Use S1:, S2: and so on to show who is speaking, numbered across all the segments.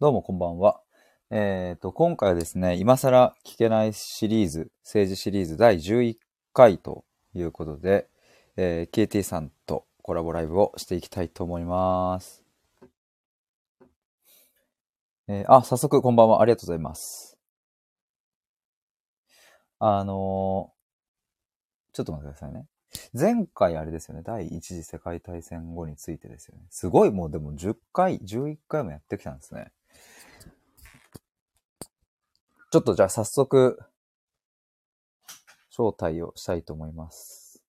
S1: どうもこんばんは。えっ、と、今回はですね、今更聞けないシリーズ、政治シリーズ第11回ということで、えー、KT さんとコラボライブをしていきたいと思います。えーあ、早速こんばんは。ありがとうございます。あのーちょっと待ってくださいね。前回あれですよね。第一次世界大戦後についてですよね。すごいもうでも10回、11回もやってきたんですね。ちょっとじゃあ早速、招待をしたいと思います。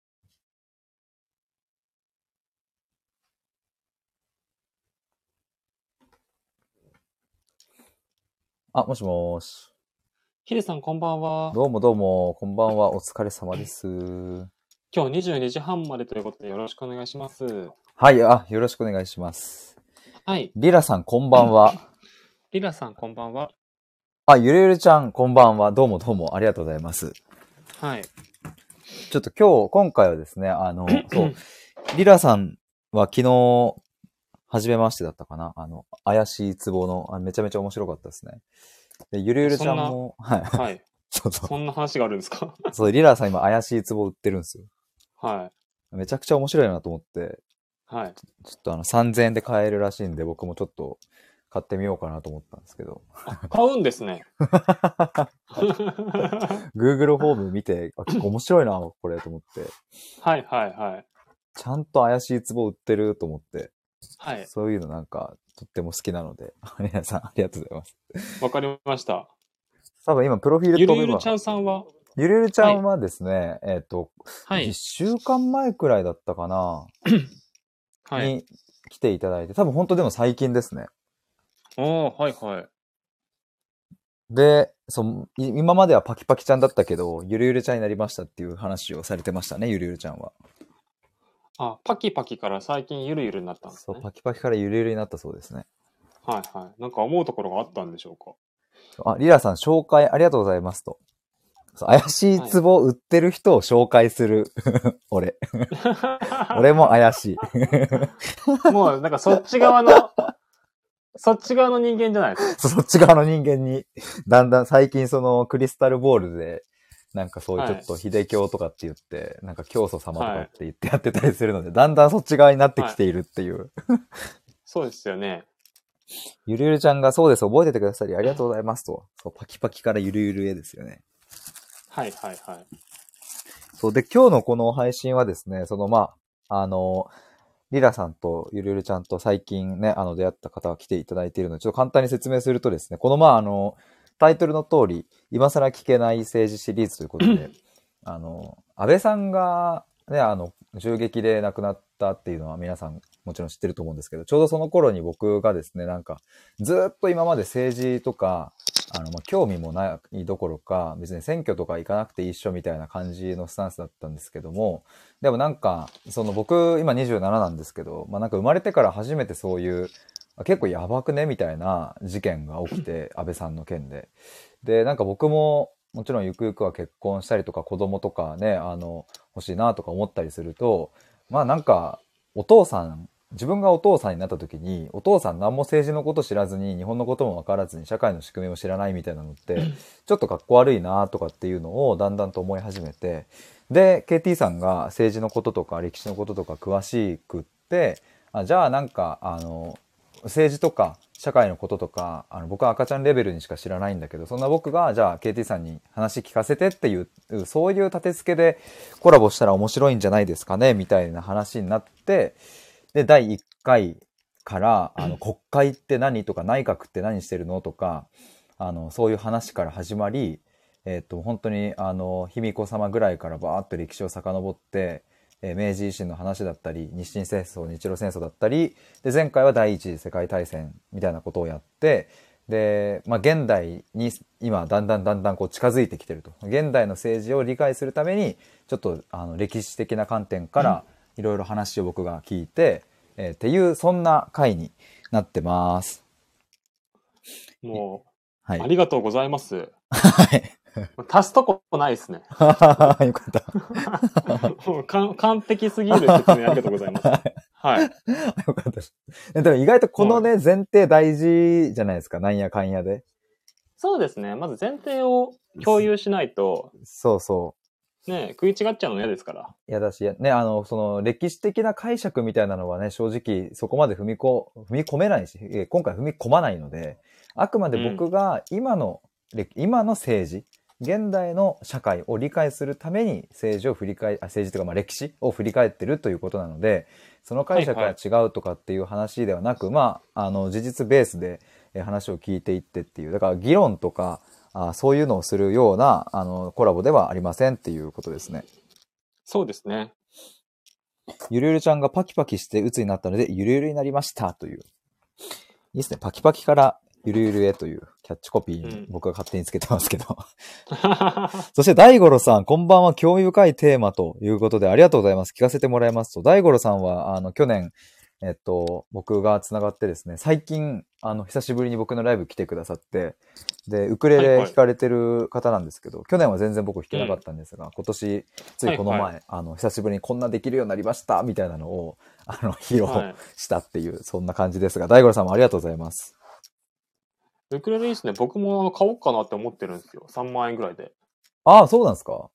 S1: あ、もしもーし。
S2: ヒデさんこんばんは。
S1: どうもどうも、こんばんは。お疲れ様です。
S2: 今日22時半までということでよろしくお願いします。
S1: はい、あ、よろしくお願いします。
S2: はい。
S1: リラさん、こんばんは。
S2: リラさんこんばんは。
S1: あ、ゆるゆるちゃん、こんばんは。どうもどうも、ありがとうございます。
S2: はい。
S1: ちょっと今日、今回はですね、あの、そう、リラさんは昨日、初めましてだったかなあの、怪しい壺の、あめちゃめちゃ面白かったですね。で、ゆるゆるちゃんも、はい。
S2: はい。
S1: そうそ
S2: そんな話があるんですか？
S1: う。そう、リラさん今怪しい壺売ってるんですよ。
S2: はい。
S1: めちゃくちゃ面白いなと思って、
S2: はい。
S1: ちょっとあの、3000円で買えるらしいんで、僕もちょっと買ってみようかなと思ったんですけど。
S2: 買うんですね。
S1: Google ホーム見て、あ、結構面白いな、これと思って。
S2: はいはいはい。
S1: ちゃんと怪しい壺売ってると思って。
S2: はい。
S1: そういうのなんか、とっても好きなので、皆さんありがとうございます。
S2: わかりました。
S1: 多分今、プロフィール
S2: ゆる
S1: 飛べば
S2: ゆるちゃんさんは？
S1: ゆるゆるちゃんはですね、えっ、と、1
S2: はい。
S1: 週間前くらいだったかな、
S2: はい。
S1: に来ていただいて、多分本当でも最近ですね。
S2: おー、はいはい。
S1: で、そう、い今まではパキパキちゃんだったけど、ゆるゆるちゃんになりましたっていう話をされてましたね、ゆるゆるちゃんは。
S2: あ、パキパキから最近ゆるゆるになったんです
S1: そう、
S2: ね。
S1: パキパキからゆるゆるになったそうですね。
S2: はいはい。なんか思うところがあったんでしょうか？
S1: あ、リラさん紹介ありがとうございますと。怪しい壺売ってる人を紹介する。俺。俺も怪しい。
S2: もうなんかそっち側の、そっち側の人間じゃないですか？
S1: そっち側の人間に、だんだん最近そのクリスタルボールで、なんかそういうちょっと秀教とかって言って、なんか教祖様とかって言ってやってたりするので、だんだんそっち側になってきているっていう。
S2: そうですよね。
S1: ゆるゆるちゃんがそうです、覚えててくださりありがとうございますと。そう、パキパキからゆるゆるへですよね。
S2: はいはいはい。
S1: そう、で、今日のこの配信はですね、そのまあ、あの、リラさんとゆるゆるちゃんと最近ね、あの、出会った方が来ていただいているので、ちょっと簡単に説明するとですね、このまあ、あの、タイトルの通り、今更聞けない政治シリーズということで、あの、安倍さんがね、あの、銃撃で亡くなったっていうのは皆さんもちろん知ってると思うんですけど、ちょうどその頃に僕がですね、なんか、ずっと今まで政治とか、あの、まあ、興味もないどころか、別に選挙とか行かなくて一緒みたいな感じのスタンスだったんですけども、でもなんか、その僕、今27なんですけど、まあ、なんか生まれてから初めてそういう、あ結構やばくねみたいな事件が起きて、安倍さんの件で。で、なんか僕も、もちろんゆくゆくは結婚したりとか子供とかね、あの、欲しいなとか思ったりすると、まあなんか、お父さん、自分がお父さんになった時に、お父さん何も政治のこと知らずに、日本のことも分からずに、社会の仕組みも知らないみたいなのって、ちょっとかっこ悪いなとかっていうのをだんだんと思い始めて、で、KT さんが政治のこととか歴史のこととか詳しくって、あじゃあなんか、あの、政治とか社会のこととか、あの僕は赤ちゃんレベルにしか知らないんだけど、そんな僕が、じゃあ KT さんに話聞かせてっていう、そういう立て付けでコラボしたら面白いんじゃないですかね、みたいな話になって、で、第1回から、あの、国会って何とか内閣って何してるのとか、あの、そういう話から始まり、えっ、と、本当に、あの、卑弥呼様ぐらいからバーっと歴史を遡って、えー明治維新の話だったり、日清戦争、日露戦争だったり、で、前回は第一次世界大戦みたいなことをやって、で、まあ、現代に今、だんだんだんだんこう近づいてきてると。現代の政治を理解するために、ちょっと、あの、歴史的な観点から、いろいろ話を僕が聞いて、えーっていう、そんな回になってます。
S2: もう、
S1: はい。
S2: ありがとうございます。
S1: はい。
S2: 足すとこないですね。
S1: よかった。
S2: 完完璧すぎる説明ありがとうございます。はい。
S1: よかったです。でも意外とこのね、前提大事じゃないですか。なんやかんやで。
S2: そうですね。まず前提を共有しないと、
S1: そうそう。
S2: ね、食い違っちゃうの嫌ですから。
S1: いやだし、ね、あの、その歴史的な解釈みたいなのはね、正直そこまで踏みこ、踏み込めないし、え今回踏み込まないので、あくまで僕が今の、れ今の政治、現代の社会を理解するために政治を振り返、あ政治というかまあ歴史を振り返ってるということなので、その解釈が違うとかっていう話ではなく、まあ、あの、事実ベースでえ話を聞いていってっていう、だから議論とか、あそういうのをするような、あの、コラボではありませんっていうことですね。
S2: そうですね。
S1: ゆるゆるちゃんがパキパキして鬱になったので、ゆるゆるになりましたという。いいですね。パキパキからゆるゆるへというキャッチコピーに
S2: うん
S1: 僕が勝手につけてますけど。そして大五郎さん、こんばんは興味深いテーマということでありがとうございます。聞かせてもらいますと、大五郎さんは、あの、去年、えっと、僕が繋がってですね、最近、あの、久しぶりに僕のライブ来てくださって、で、ウクレ
S2: はいはい
S1: レ弾かれてる方なんですけど、去年は全然僕弾けなかったんですが、今年、ついこの前、
S2: はい
S1: あの、久しぶりにこんなできるようになりました、みたいなのを、あの、披露
S2: はい。
S1: したっていう、そんな感じですが、大五郎さんもありがとうございます。
S2: ウクレレいいですね。僕も買おうかなって思ってるんですよ。3万円ぐらいで。
S1: ああ、そうなんですか？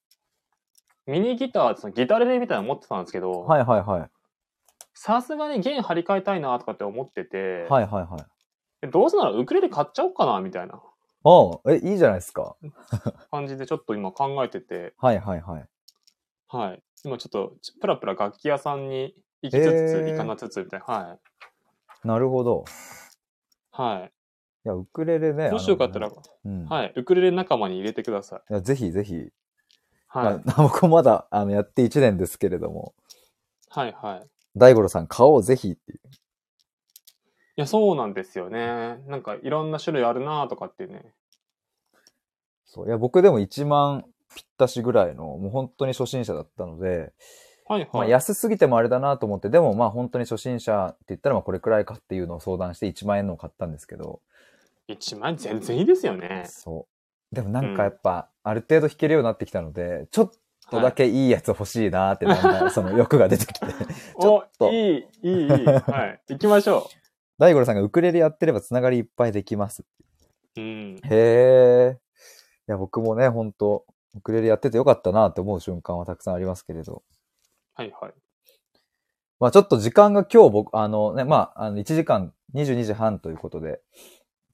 S2: ミニギターそのギタレレみたいなの持ってたんですけど、
S1: はいはいはい。
S2: さすがに弦張り替えたいなとかって思ってて、
S1: はいはいはい。
S2: でどうせならウクレレ買っちゃおうかなみたいな
S1: ああ、え、いいじゃないですか。
S2: 感じでちょっと今考えてて、
S1: はいはいはい。
S2: はい。今ちょっとプラプラ楽器屋さんに行きつつ、
S1: へー
S2: 行かなつつみたいな。はい。
S1: なるほど。
S2: はい。
S1: いや、ウクレレね。
S2: もしよかったら、
S1: うん。
S2: はい。ウクレレ仲間に入れてください。
S1: いや、ぜひぜひ。
S2: はい。
S1: まあ僕もまだ、あの、やって1年ですけれども、
S2: はいはい。
S1: 大五郎さん買おうぜひっていう。
S2: いや、そうなんですよね。なんかいろんな種類あるなとかってね。
S1: そう。いや、僕でも1万ぴったしぐらいの、もう本当に初心者だったので、まあ
S2: はいはい。
S1: 安すぎてもあれだなと思って、でもまあ本当に初心者って言ったらまあこれくらいかっていうのを相談して1万円のを買ったんですけど、
S2: 1万円全然いいですよね。
S1: そう。でもなんかやっぱ、ある程度弾けるようになってきたので、ちょっとだけいいやつ欲しいなって、だんだんその欲が出てきて。ちょ
S2: お
S1: っと、
S2: いい、いい、いい。はい。行きましょ
S1: 大五郎さんがウクレレやってればつながりいっぱいできます。
S2: う。うん。
S1: へえ。いや、僕もね、本当ウクレレやっててよかったなって思う瞬間はたくさんありますけれど。
S2: はいはい。
S1: まあちょっと時間が今日僕、あのね、まあ、あの1時間22時半ということで、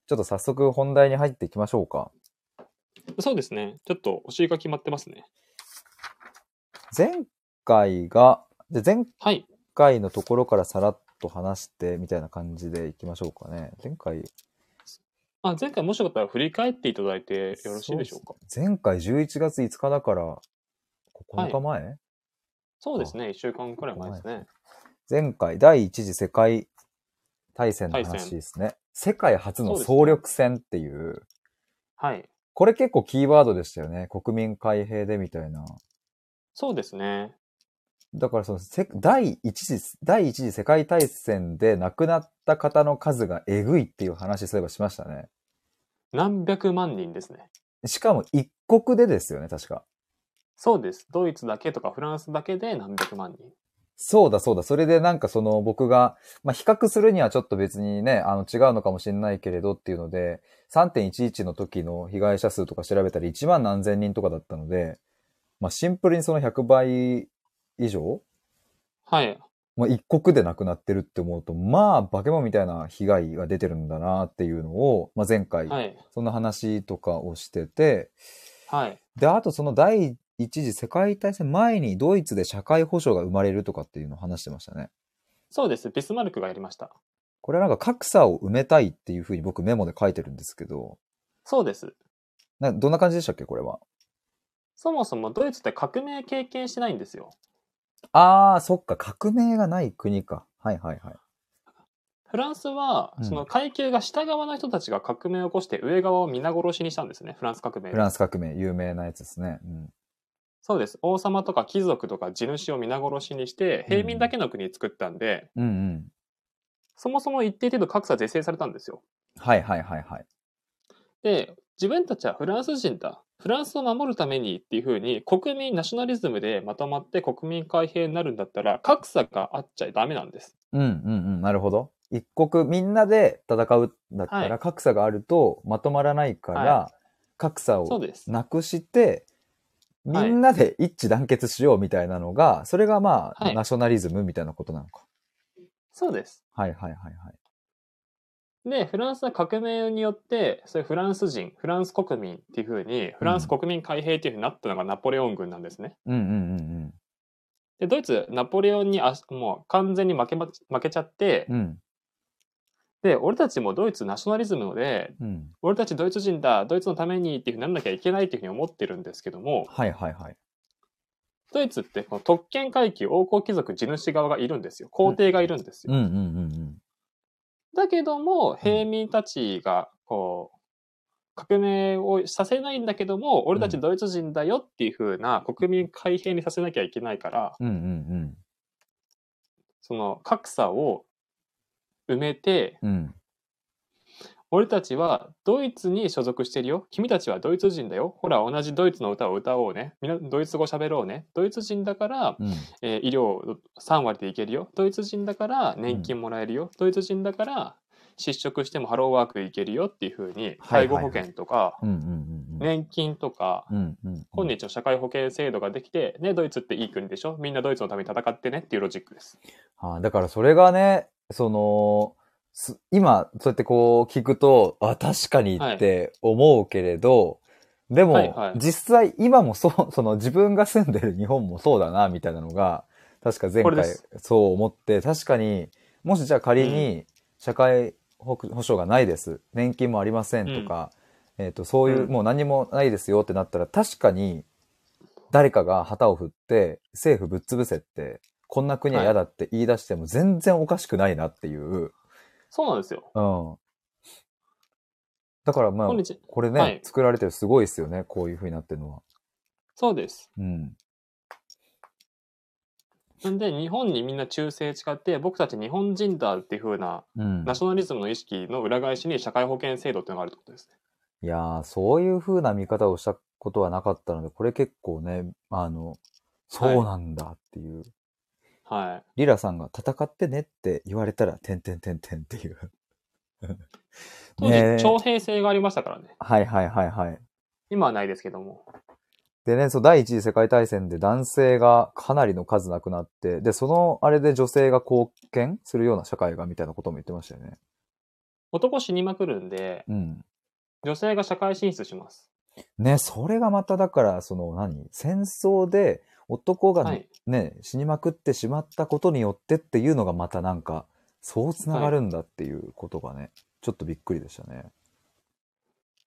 S1: ちょっと早速本題に入っていきましょうか。
S2: そうですね。ちょっとお尻が決まってますね。
S1: 前回が、で前
S2: はい。
S1: 回のところからさらっと話してみたいな感じでいきましょうかね。前回、
S2: あ、前回もしよかったら振り返っていただいてよろしいでしょうか？
S1: 前回11月5日だから、9日前、
S2: そうですね。1週間くらい前ですね。
S1: 前回第一次世界大戦の話ですね。世界初の総力戦っていう、
S2: はい。
S1: これ結構キーワードでしたよね。国民開閉でみたいな。
S2: そうですね。
S1: だからそのせ第一次、第一次世界大戦で亡くなった方の数がえぐいっていう話そういえばしましたね。
S2: 何百万人ですね。
S1: しかも一国でですよね、確か。
S2: そうです。ドイツだけとかフランスだけで何百万人。
S1: そうだそうだ。それでなんかその僕が、まあ、比較するにはちょっと別にね、あの違うのかもしれないけれどっていうので、3.11の時の被害者数とか調べたら1万何千人とかだったので、まあ、シンプルにその100倍以上？
S2: はい。
S1: まあ、一国で亡くなってるって思うと、まあ、化け物みたいな被害が出てるんだなっていうのを、まあ、前回、
S2: はい。
S1: そんな話とかをしてて、
S2: はい。
S1: で、あとその第一次世界大戦前にドイツで社会保障が生まれるとかっていうのを話してましたね。
S2: そうです。ビスマルクがやりました。
S1: これはなんか格差を埋めたいっていうふうに僕メモで書いてるんですけど、
S2: そうです。
S1: などんな感じでしたっけこれは？
S2: そもそもドイツって革命経験してないんですよ。
S1: あー、そっか、革命がない国か。はいはいはい。
S2: フランスは
S1: う、ん
S2: その階級が下側の人たちが革命を起こして上側を皆殺しにしたんですね。フランス革命で
S1: フランス革命、有名なやつですね。うん。
S2: そうです。王様とか貴族とか地主を皆殺しにして、平民だけの国作ったんで、
S1: うんうん。
S2: そもそも一定程度格差是正されたんですよ。
S1: はいはいはいはい。
S2: で、自分たちはフランス人だ。フランスを守るためにっていう風に国民ナショナリズムでまとまって国民開閉になるんだったら格差があっちゃダメなんです。
S1: うんうんうん、なるほど。一国みんなで戦うんだったら、
S2: はい
S1: 格差があるとまとまらないから、
S2: は
S1: 格差を。なくして、み
S2: はい
S1: んなで一致団結しようみたいなのが、それがまあ、
S2: はい
S1: ナショナリズムみたいなことなのか。
S2: そうです。
S1: はいはいはいはい。
S2: で、フランスは革命によって、そういうフランス人、フランス国民っていう風に、フランス国民開閉っていう風になったのがナポレオン軍なんですね。
S1: うんうんうん
S2: で、ドイツ、ナポレオンにあもう完全に負けま、負けちゃって
S1: うん。う、ん。
S2: で、俺たちもドイツナショナリズムで、
S1: うん。
S2: 俺たちドイツ人だ、ドイツのためにっていう風にならなきゃいけないっていう風に思ってるんですけども、
S1: はいはいはい。
S2: ドイツってこの特権階級、王侯貴族、地主側がいるんですよ。皇帝がいるんですよ。
S1: うんうんうんうん。
S2: だけども、平民たちが、こう、革命をさせないんだけども、俺たちドイツ人だよっていう風な国民開閉にさせなきゃいけないから、
S1: うんうん
S2: その格差を埋めて、
S1: うん。うん。
S2: 俺たちはドイツに所属してるよ。君たちはドイツ人だよ。ほら、同じドイツの歌を歌おうね。みんなドイツ語喋ろうね。ドイツ人だから、
S1: うん。
S2: えー医療3割でいけるよ。ドイツ人だから年金もらえるよ。ドイツ人だから失職してもハローワークいけるよっていう風に、
S1: はいはい
S2: 介護保険とか、
S1: うんうんうんうん。
S2: 年金とか、
S1: うんうん。
S2: 今日の社会保険制度ができて、ね、ドイツっていい国でしょみんなドイツのために戦ってねっていうロジックです。
S1: あだからそれがね、その、す今、そうやってこう聞くと、あ、確かにって思うけれど、でも、
S2: はいはい。
S1: 実際今もそう、その自分が住んでる日本もそうだな、みたいなのが、確か前回そう思って、確かに、もしじゃあ仮に社会保保障がないです、年金もありませんとか、えっ、と、そういう、
S2: うん。
S1: もう何もないですよってなったら、確かに誰かが旗を振って、政府ぶっ潰せって、こんな国は嫌だって言い出しても全然おかしくないなっていう。
S2: そうなんですよ。
S1: うん。だからまあこれね、
S2: はい
S1: 作られてるすごいですよね。こういう風になってるのは。
S2: そうです。
S1: うん。
S2: なんで、日本にみんな忠誠誓って、僕たち日本人だっていう風な、
S1: うん。
S2: ナショナリズムの意識の裏返しに社会保険制度っていうのがあるってことですね。
S1: いやー、そういう風な見方をしたことはなかったので、これ結構ね、あの、そうなんだっていう。
S2: はい。
S1: リラさんが戦ってねって言われたら、てんてんてんてんっていう。
S2: 当時、徴兵制がありましたからね。
S1: はいはいはいはい。
S2: 今はないですけども。
S1: でね、そう、第一次世界大戦で男性がかなりの数亡くなって、で、そのあれで女性が貢献するような社会がみたいなことも言ってましたよね。
S2: 男死にまくるんで、
S1: うん。
S2: 女性が社会進出します。
S1: ね、それがまただから、その何？戦争で男が
S2: はい
S1: ね、死にまくってしまったことによってっていうのがまたなんか、そうつながるんだっていうことがね、ちょっとびっくりでしたね。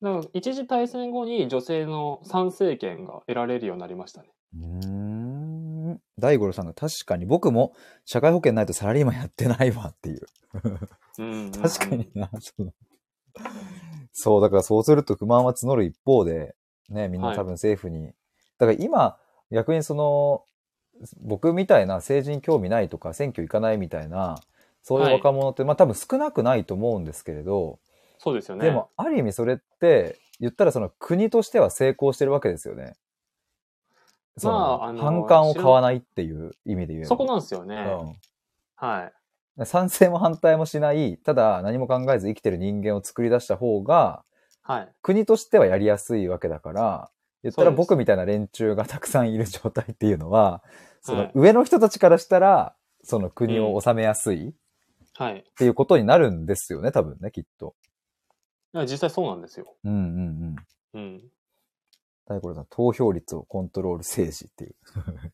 S2: だから、一次大戦後に女性の参政権が得られるようになりましたね。
S1: うーん。大五郎さんが確かに僕も社会保険ないとサラリーマンやってないわっていう。確かにな、そう、だからそうすると不満は募る一方で、ね、みんな多分政府に、だから今、逆にその、僕みたいな政治に興味ないとか選挙行かないみたいな、そういう若者って、まあ多分少なくないと思うんですけれど、
S2: そうですよね。
S1: でもある意味それって、言ったらその国としては成功してるわけですよね。その
S2: まああの
S1: 反感を買わないっていう意味で言えば。
S2: そこなんですよね。
S1: うん
S2: はい。
S1: 賛成も反対もしない、ただ何も考えず生きてる人間を作り出した方が、
S2: はい。
S1: 国としてはやりやすいわけだから、言ったら僕みたいな連中がたくさんいる状態っていうのは、そ
S2: はい
S1: の上の人たちからしたら、その国を治めやすいっ
S2: はい。
S1: ていうことになるんですよね、多分ね、きっと。
S2: 実際そうなんですよ。
S1: うんうんうん。
S2: うん。
S1: 大五郎さん、投票率をコントロール政治っていう。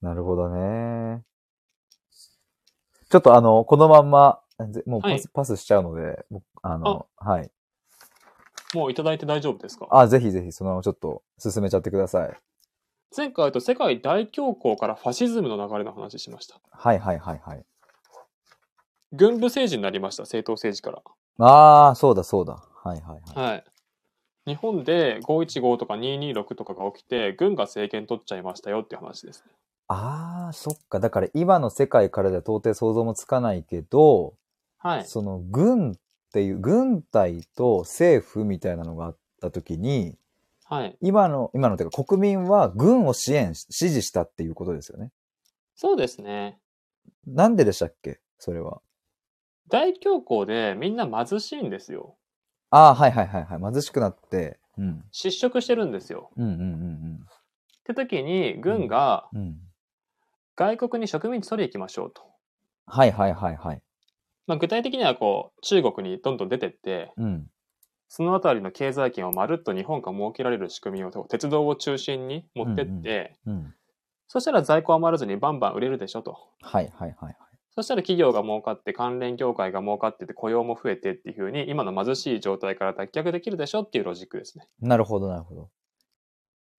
S1: なるほどね。ちょっとあの、このまんま、ぜもうパス,、
S2: はい
S1: パスしちゃうので、僕あの、はい。
S2: もういただいて大丈夫ですか？
S1: あ、ぜひぜひ、そのままちょっと進めちゃってください。
S2: 前回と世界大恐慌からファシズムの流れの話しました。
S1: はいはいはいはい。
S2: 軍部政治になりました、政党政治から。
S1: ああ、そうだそうだ。はいはいはい。
S2: はい。日本で515とか226とかが起きて、軍が政権取っちゃいましたよっていう話ですね。
S1: ああ、そっか。だから今の世界からでは到底想像もつかないけど、
S2: はい。
S1: その軍っていう、軍隊と政府みたいなのがあった時に、
S2: はい。
S1: 今の、今のというか国民は軍を支援し、支持したっていうことですよね。
S2: そうですね。
S1: なんででしたっけ？それは。
S2: 大恐慌でみんな貧しいんですよ。
S1: ああ、はいはいはいはい。貧しくなって。うん。
S2: 失職してるんですよ。
S1: うんうんうん
S2: って時に、軍が
S1: うん。うん。
S2: 外国に植民地取り行きましょうと。
S1: はいはいはいはい。
S2: まあ、具体的にはこう、中国にどんどん出てって、
S1: うん。
S2: そのあたりの経済圏をまるっと日本が設けられる仕組みを鉄道を中心に持ってって、
S1: うん。
S2: そしたら在庫余らずにバンバン売れるでしょと。
S1: はいはいはいはい。
S2: そしたら企業が儲かって関連業界が儲かってて雇用も増えてっていう風に今の貧しい状態から脱却できるでしょっていうロジックですね。
S1: なるほどなるほど。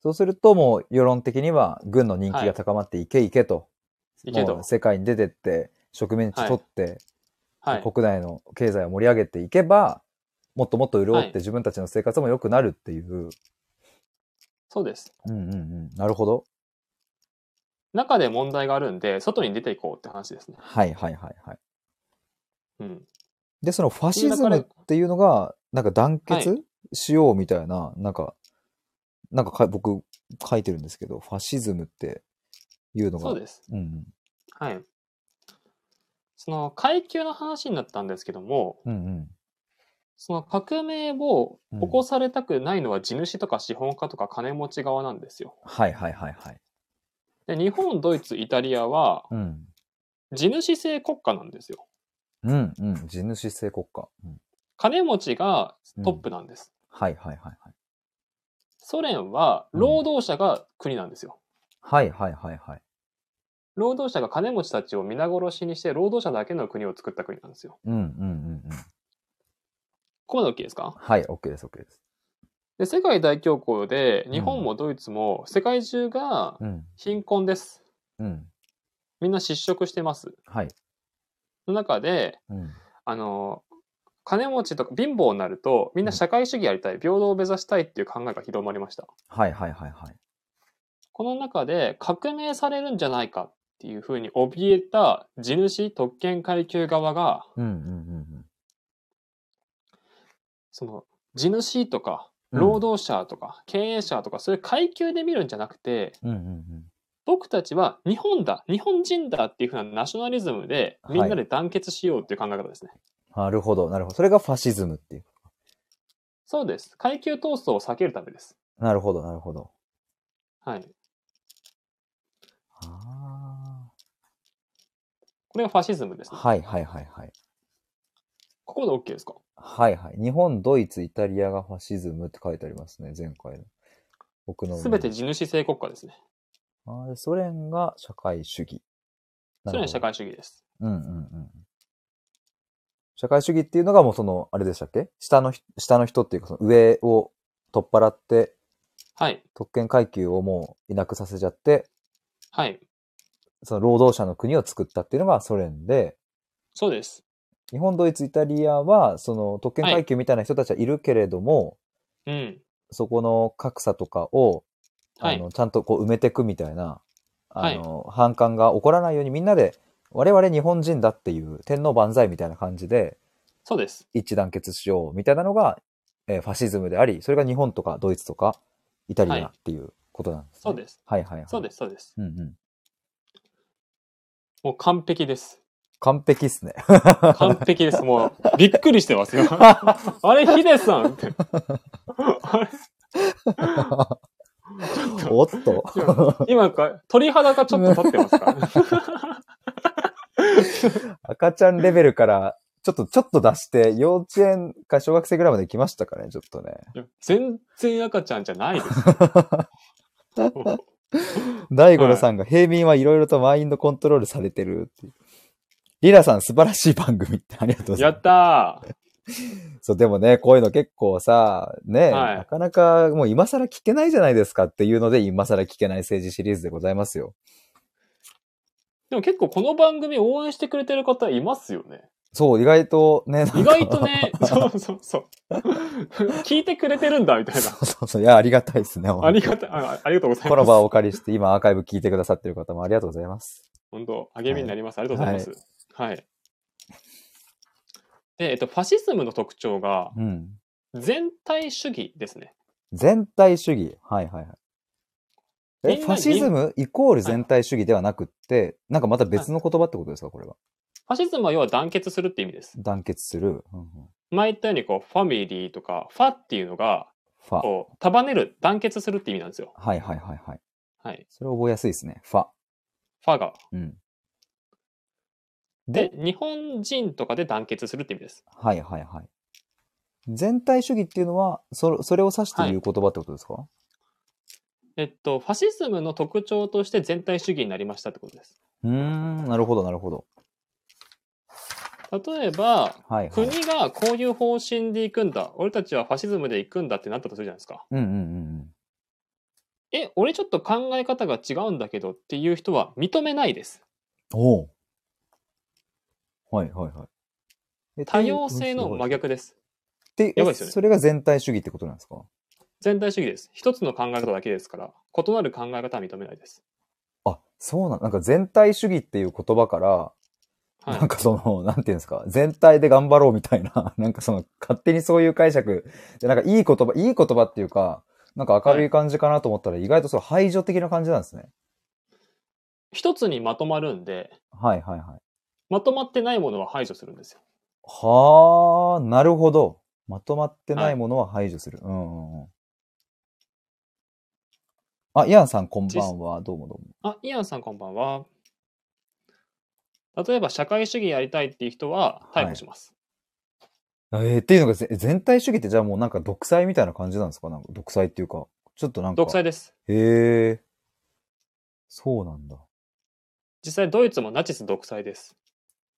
S1: そうするともう世論的には軍の人気が高まっていけいけと。
S2: いけと
S1: 世界に出てって植民地取って、
S2: はい。
S1: 国内の経済を盛り上げていけば、もっともっと潤
S2: はい
S1: って自分たちの生活も良くなるっていう。
S2: そうです。
S1: うんうんうん。なるほど。
S2: 中で問題があるんで、外に出ていこうって話ですね。
S1: はいはいはいはい。
S2: うん。
S1: で、そのファシズムっていうのが、なんか団結、
S2: は
S1: しようみたいな、なんか、なんかか僕書いてるんですけど、ファシズムっていうのが。
S2: そうです。
S1: うんうん。
S2: はい。その階級の話になったんですけども、
S1: うんうん。
S2: その革命を起こされたくないのは地主とか資本家とか金持ち側なんですよ。
S1: はいはいはいはい。
S2: で、日本、ドイツ、イタリアは
S1: うん。
S2: 地主制国家なんですよ。
S1: うんうん。地主制国家。うん、
S2: 金持ちがトップなんです。
S1: はいはいはいはい。
S2: ソ連は労働者が国なんですよ。
S1: はいはいはいはい。
S2: 労働者が金持ちたちを皆殺しにして労働者だけの国を作った国なんですよ。
S1: うんうんうんうん。
S2: ここまで OK ですか？
S1: はい、OK です OK です。
S2: で、世界大恐慌で日本もドイツも世界中が
S1: うん。
S2: 貧困です。
S1: うん。
S2: みんな失職してます。
S1: はい。
S2: の中で、
S1: うん。
S2: あの、金持ちとか貧乏になるとみんな社会主義やりたい、平等を目指したいっていう考えが広まりました。
S1: はいはいはいはい。
S2: この中で革命されるんじゃないかっていうふうに怯えた地主特権階級側が、
S1: うんうんうん
S2: その地主とか
S1: うん。
S2: 労働者とか経営者とかそういう階級で見るんじゃなくて。僕たちは日本だ、日本人だっていうふうなナショナリズムでみんなで団結しようっていう考え方ですね。
S1: なるほど、なるほど。それがファシズムっていう。
S2: そうです。階級闘争を避けるためです。
S1: なるほど、なるほど。
S2: はい。これがファシズムです
S1: あ。
S2: ね。
S1: はいはいはいはい。
S2: ここで OK ですか？
S1: はいはい。日本、ドイツ、イタリアがファシズムって書いてありますね、前回の。僕の。
S2: すべて。地主制国家ですね。
S1: あソ連が社会主義。
S2: それは社
S1: 会。
S2: 会主義です。
S1: うんうんうん。社会主義っていうのがもうその、あれでしたっけ？下の人、下の人っていうかその上を取っ払って、
S2: はい。
S1: 特権階級をもういなくさせちゃって、
S2: はい。
S1: その労働者の国を作ったっていうのがソ連で、
S2: そうです。
S1: 日本、ドイツ、イタリアは、その特権階級みたいな人たちはいるけれども、
S2: うん。
S1: そこの格差とかを、
S2: はい
S1: あの、ちゃんとこう埋めていくみたいな、あの、反感が起こらないようにみんなで、我々日本人だっていう天皇万歳みたいな感じで
S2: そうです。
S1: 一致団結しようみたいなのが、えーファシズムであり、それが日本とかドイツとかイタリアっていうことなんです、ね
S2: そうです。
S1: はいはいはい。。
S2: そうですす。そうです。
S1: うんうん。
S2: もう完璧です。
S1: 完璧っすね。
S2: 完璧です。もう、びっくりしてますよ。あれ、ヒデさんって。あれ
S1: おっと
S2: 今か、鳥肌がちょっと立ってますから。
S1: 赤ちゃんレベルから、ちょっと、ちょっと出して、幼稚園か小学生ぐらいまで来ましたかね、ちょっとね。
S2: 全然赤ちゃんじゃないです。
S1: 大五郎さんが平民はいろいろとマインドコントロールされてるっていう。リラさん素晴らしい番組ってありがとうござい
S2: や
S1: ます。
S2: ったー。
S1: そう、でもね、こういうの結構さ、ね、
S2: はい
S1: なかなかもう今更聞けないじゃないですかっていうので、今更聞けない政治シリーズでございますよ。
S2: でも結構この番組応援してくれてる方いますよね。
S1: そう、意外とね、
S2: 意外とね、そうそうそう。聞いてくれてるんだ、みたいな。
S1: そうそうそう、いや、ありがたいですね。
S2: ありがたい、あありがとうございます。
S1: この場をお借りして、今アーカイブ聞いてくださってる方もありがとうございます。
S2: 本当、励みになります。ありがとうございます。はい。で、えっと、ファシズムの特徴が、
S1: うん。
S2: 全体主義ですね。
S1: 全体主義。はいはいはい。え、ファシズムイコール全体主義ではなくって、なんかまた別の言葉ってことですかこれは？
S2: ファシズムは要は団結するって意味です。
S1: 団結する。うんうん
S2: 前言ったように、こう、ファミリーとか、ファっていうのが、
S1: ファ。
S2: こう、束ねる、団結するって意味なんですよ。
S1: はいはいはいはい。
S2: はい。
S1: それ覚えやすいですね。ファ。
S2: ファが。
S1: うん。
S2: で、日本人とかで団結するって意味です。
S1: はいはいはい。全体主義っていうのは、そそれを指して言う言葉ってことですか、
S2: えっと、ファシズムの特徴として全体主義になりましたってことです。
S1: うーん、なるほどなるほど。
S2: 例えば、
S1: はいはい。
S2: 国がこういう方針で行くんだ。俺たちはファシズムで行くんだってなったとするじゃないですか。
S1: うんうんうん
S2: え、俺ちょっと考え方が違うんだけどっていう人は認めないです。
S1: うん。おうはいはいはい。え
S2: 多様性の真。逆です。
S1: で、
S2: やばいですよね
S1: それが全体主義ってことなんですか？
S2: 全体主義です。一つの考え方だけですから、異なる考え方は認めないです。
S1: あ、そうなん、なんか全体主義っていう言葉から、
S2: はい
S1: なんかその、なんていうんですか、全体で頑張ろうみたいな、なんかその、勝手にそういう解釈で、なんかいい言葉、いい言葉っていうか、なんか明るい感じかなと思ったら、意外とそう排除的な感じなんですね。
S2: 一つにまとまるんで、
S1: はいはいはい。
S2: まとまってないものは排除するんですよ。
S1: はあ、なるほど。まとまってないものは排除する。うんうんうん。あ、イアンさんこんばんは。どうもどうも。
S2: あ、イアンさんこんばんは。例えば、社会主義やりたいっていう人は逮捕します。
S1: えー、っていうのがぜ全体主義ってじゃあもうなんか独裁みたいな感じなんですか？なんか独裁っていうか。ちょっとなんか。
S2: 独裁です。
S1: へえ。そうなんだ。
S2: 実際、ドイツもナチス独裁です。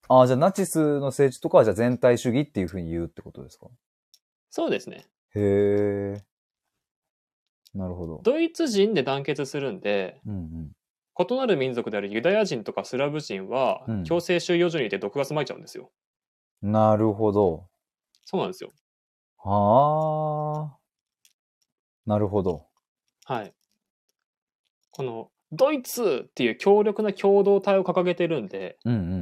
S1: ああ、じゃあナチスの政治とかはじゃあ全体主義っていうふうに言うってことですか？
S2: そうですね。
S1: へえ。なるほど。
S2: ドイツ人で団結するんで、
S1: うんうん。
S2: 異なる民族であるユダヤ人とかスラブ人は
S1: うん
S2: 強制収容所にいて毒ガス撒いちゃうんですよ。
S1: なるほど。
S2: そうなんですよ。
S1: はあ。なるほど。
S2: はい。このドイツっていう強力な共同体を掲げてるんで、
S1: うんうんうんう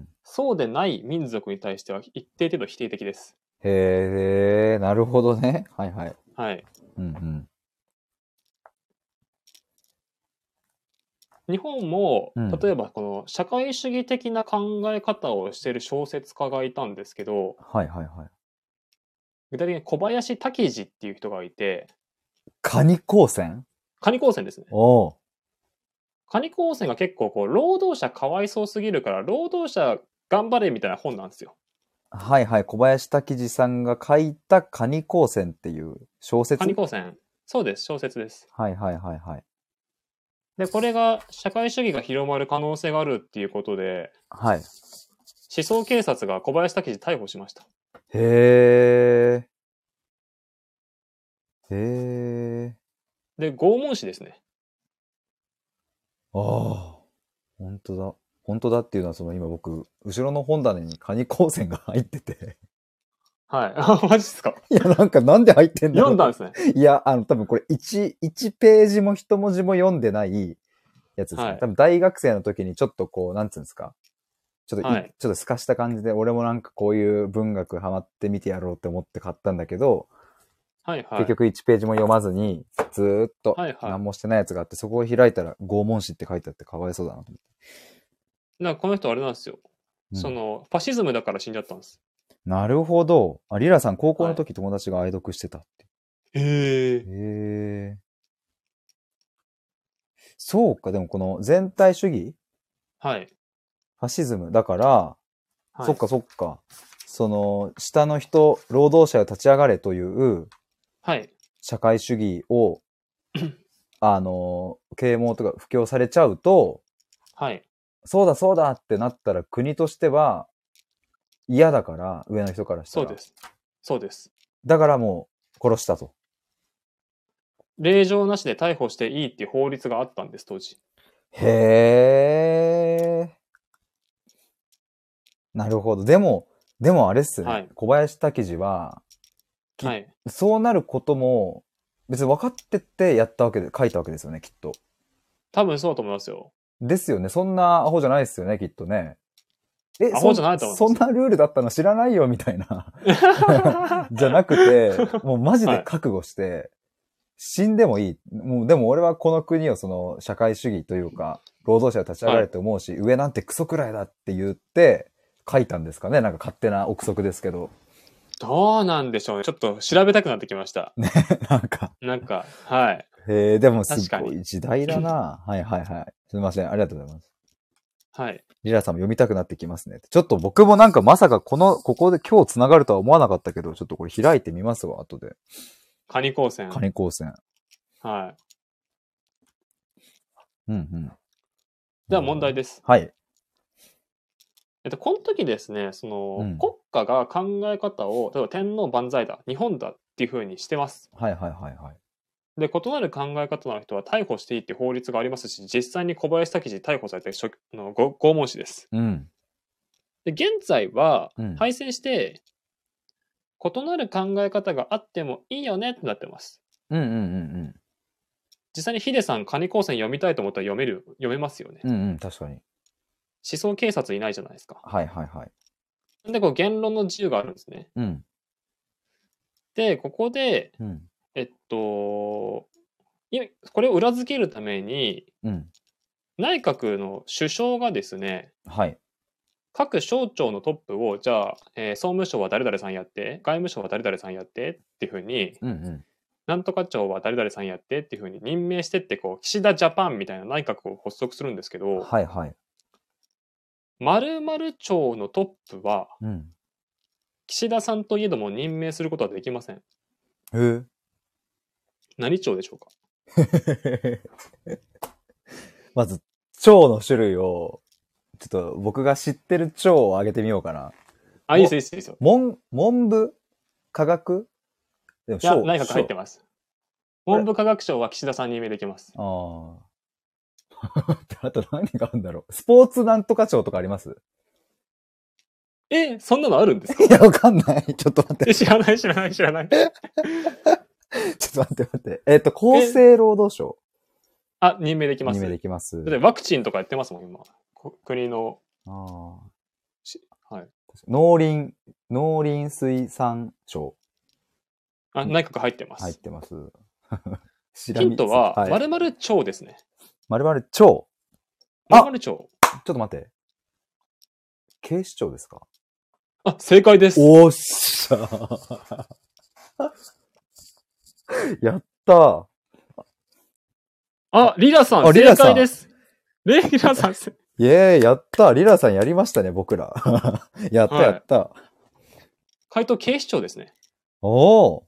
S1: ん。
S2: そうでない民族に対しては一定程度否定的です。
S1: へえ、なるほどね。はいはい。
S2: はい。
S1: うんうん。
S2: 日本も
S1: うん、
S2: 例えばこの社会主義的な考え方をしている小説家がいたんですけど、
S1: はいはいはい。
S2: 具体的に小林滝次っていう人がいて、
S1: カニ光線
S2: カニ高専ですね。
S1: おう
S2: カニ高専が結構こう、労働者かわいそうすぎるから、労働者頑張れみたいな本なんですよ。
S1: はいはい。小林滝次さんが書いたカニ光線っていう小説？
S2: カニ高専。そうです、小説です。
S1: はいはいはいはい。
S2: で、これが社会主義が広まる可能性があるっていうことで、
S1: はい。
S2: 思想警察が小林滝次逮捕しました。
S1: へえ。へえ。
S2: で、拷問師ですね。
S1: ああ。本当だ。本当だっていうのは、その今僕、後ろの本棚にカニ光線が入ってて。
S2: はい。あ、マジっすか？
S1: いや、なんかなんで入ってんだろう
S2: 読んだんですね。
S1: いや、あの、多分これ1、1ページも一文字も読んでないやつですね。
S2: はい
S1: 多分大学生の時にちょっとこう、なんつうんですか？ちょっとい、
S2: はい
S1: ちょっと透かした感じで、俺もなんかこういう文学ハマって見てやろうって思って買ったんだけど、
S2: はいはい。
S1: 結局1ページも読まずに、ずーっと
S2: はいはい
S1: 何もしてないやつがあって、そこを開いたら拷問師って書いてあってかわいそうだなと思って。
S2: だからこの人あれなんですよ。
S1: うん
S2: その、ファシズムだから死んじゃったんです。
S1: なるほど。あ、リラさん高校の時友達が愛読してたって。
S2: へえ。
S1: へえ。そうか、でもこの全体主義？
S2: はい。
S1: ファシズムだから、
S2: はい
S1: そっかそっか。その、下の人、労働者を立ち上がれという
S2: はい。
S1: 社会主義を、あの、啓蒙とか布教されちゃうと、
S2: はい。
S1: そうだそうだってなったら国としては嫌だから、上の人からしたら。
S2: そうです。そうです。
S1: だからもう殺したと。
S2: 令状なしで逮捕していいっていう法律があったんです、当時。
S1: へー。なるほど。でも、でもあれっすね。
S2: はい
S1: 小林武次は、き
S2: はい。
S1: そうなることも、別に分かってってやったわけで、書いたわけですよね、きっと。
S2: 多分そうだと思いますよ。
S1: ですよね。そんなアホじゃないですよね、きっとね。え、
S2: アホじゃないと
S1: そんそんなルールだったの知らないよ、みたいな。じゃなくて、もうマジで覚悟して、死んでもいい。もう、でも俺はこの国をその社会主義というか、労働者が立ち上がれと思うし、上なんてクソくらいだって言って書いたんですかね。なんか勝手な憶測ですけど。
S2: どうなんでしょうね。ちょっと調べたくなってきました。
S1: なんか、
S2: なんか、はい。
S1: へえ、でもすごい時代だな。はいはいはい。すみません。ありがとうございます。
S2: はい。
S1: リラさんも読みたくなってきますね。ちょっと僕もなんかまさかこの、ここで今日繋がるとは思わなかったけど、ちょっとこれ開いてみますわ、後で。
S2: カニ光線。
S1: カニ光線。
S2: はい。
S1: うんうん。
S2: では問題です。
S1: はい。
S2: えっと、この時ですね、その、
S1: うん
S2: 国家が考え方を、例えば天皇万歳だ、日本だっていうふうにしてます。
S1: はいはいはいはい。
S2: で、異なる考え方の人は逮捕していいって法律がありますし、実際に小林武史逮捕されてしょあのご拷問死です。
S1: うん。
S2: で、現在は
S1: うん、
S2: 敗戦して、異なる考え方があってもいいよねってなってます。
S1: うんうんうん
S2: 実際にヒデさん、カニ光線読みたいと思ったら読める、読めますよね。
S1: うん。うんうん、確かに。
S2: 思想警察いないじゃないですか。
S1: はいはいはい。
S2: で、こう言論の自由があるんですね。
S1: うん。
S2: で、ここで、
S1: うん。
S2: えっと、いこれを裏付けるために、
S1: うん。
S2: 内閣の首相がですね、
S1: はい。
S2: 各省庁のトップを、じゃあ、えー総務省は誰々さんやって、外務省は誰々さんやってっていうふうに、
S1: うんうん。
S2: なんとか庁は誰々さんやってっていうふうに任命してって、こう、岸田ジャパンみたいな内閣を発足するんですけど、
S1: はいはい。
S2: 〇〇庁のトップは、
S1: うん。
S2: 岸田さんといえども任命することはできません。
S1: へえ。
S2: 何庁でしょうか？
S1: まず、蝶の種類を、ちょっと僕が知ってる蝶を挙げてみようかな。
S2: あ、いいです、いいです、いいですよ。
S1: 文、文部？科学？でも
S2: いや、
S1: 省
S2: 内閣入って
S1: 省
S2: ます。文部科学省は岸田さん任命できます。
S1: ああ。あと何があるんだろう。スポーツなんとか庁とかあります？
S2: え、そんなのあるんですか？
S1: いや、わかんない。ちょっと待って。
S2: え知らない、知らない、知らない。
S1: ちょっと待って待って。えっ、と、厚生労働省
S2: あ、任命できます。
S1: にめ
S2: だ
S1: できます。
S2: ってワクチンとかやってますもん、今。こ国の。
S1: ああ。
S2: はい。
S1: 農林、農林水産省
S2: あ、内閣入ってます。
S1: 入ってます。
S2: ヒントは、
S1: はい、
S2: 〇〇庁ですね。
S1: まるまる庁。あ
S2: 〇〇庁。
S1: ちょっと待って。警視庁ですか？
S2: あ、正解です。
S1: おっしゃ やった
S2: あ、リラさん、正
S1: あリラさん
S2: 解です。ね、リラさん、せ
S1: イェーイやったリラさんやりましたね、僕ら。やった
S2: はい
S1: やった。
S2: 回答警視庁ですね。
S1: おー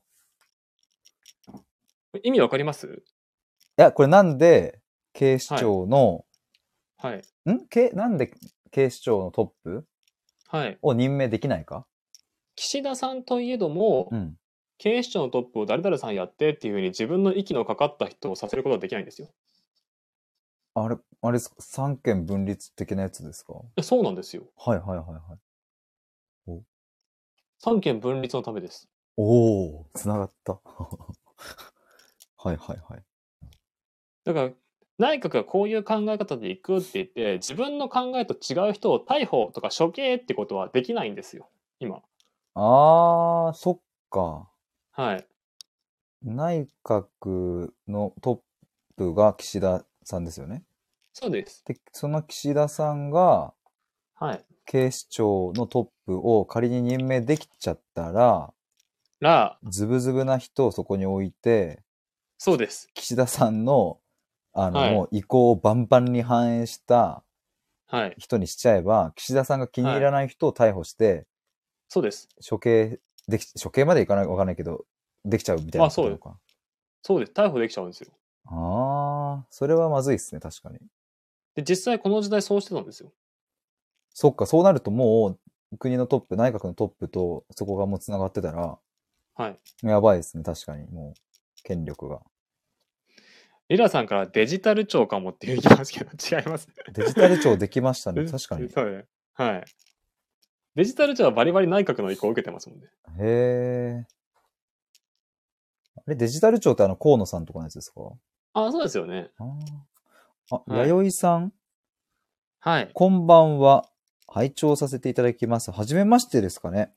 S2: 意味わかります？
S1: いや、これなんで、警視庁の、
S2: はい。
S1: ん？けなんで警視庁のトップ
S2: はい。
S1: を任命できないか？
S2: 岸田さんといえども、
S1: うん。
S2: 警視庁のトップを誰々さんやってっていうふうに自分の息のかかった人をさせることはできないんですよ。
S1: あれ、あれですか？三権分立的なやつですか？
S2: えそうなんですよ。
S1: はいはいはいはい。
S2: 三権分立のためです。
S1: おー、つながった。はいはいはい。
S2: だから、内閣がこういう考え方でいくって言って、自分の考えと違う人を逮捕とか処刑ってことはできないんですよ。今。
S1: あー、そっか。
S2: はい。
S1: 内閣のトップが岸田さんですよね。
S2: そうです。
S1: で、その岸田さんが
S2: はい。
S1: 警視庁のトップを仮に任命できちゃったら、
S2: ら、
S1: ズブズブな人をそこに置いて、
S2: そうです。
S1: 岸田さんの、あの、
S2: はい
S1: もう意向をバンバンに反映した
S2: はい。
S1: 人にしちゃえば、岸田さんが気に入らない人を逮捕して、
S2: そうです。
S1: 処刑でき、処刑までいかないかわかんないけど、できちゃうみたいな
S2: あそう
S1: ことなのか。
S2: そうです。逮捕できちゃうんですよ。
S1: ああ、それはまずいっすね、確かに。
S2: で、実際この時代そうしてたんですよ。
S1: そっか、そうなるともう、国のトップ、内閣のトップとそこがもう繋がってたら、
S2: はい。
S1: やばいですね、確かに、もう、権力が。
S2: リラさんからデジタル庁かもって言いますけど、違います。
S1: デジタル庁できましたね、確かに。
S2: そうね。はい。デジタル庁はバリバリ内閣の意向を受けてますもんね。
S1: へえ。あれ、デジタル庁ってあの、河野さんとかのやつですか？
S2: あ、そうですよね。
S1: あーあ、
S2: はい
S1: 弥生さん、
S2: はい。
S1: こんばんは。拝聴させていただきます。はじめましてですかね。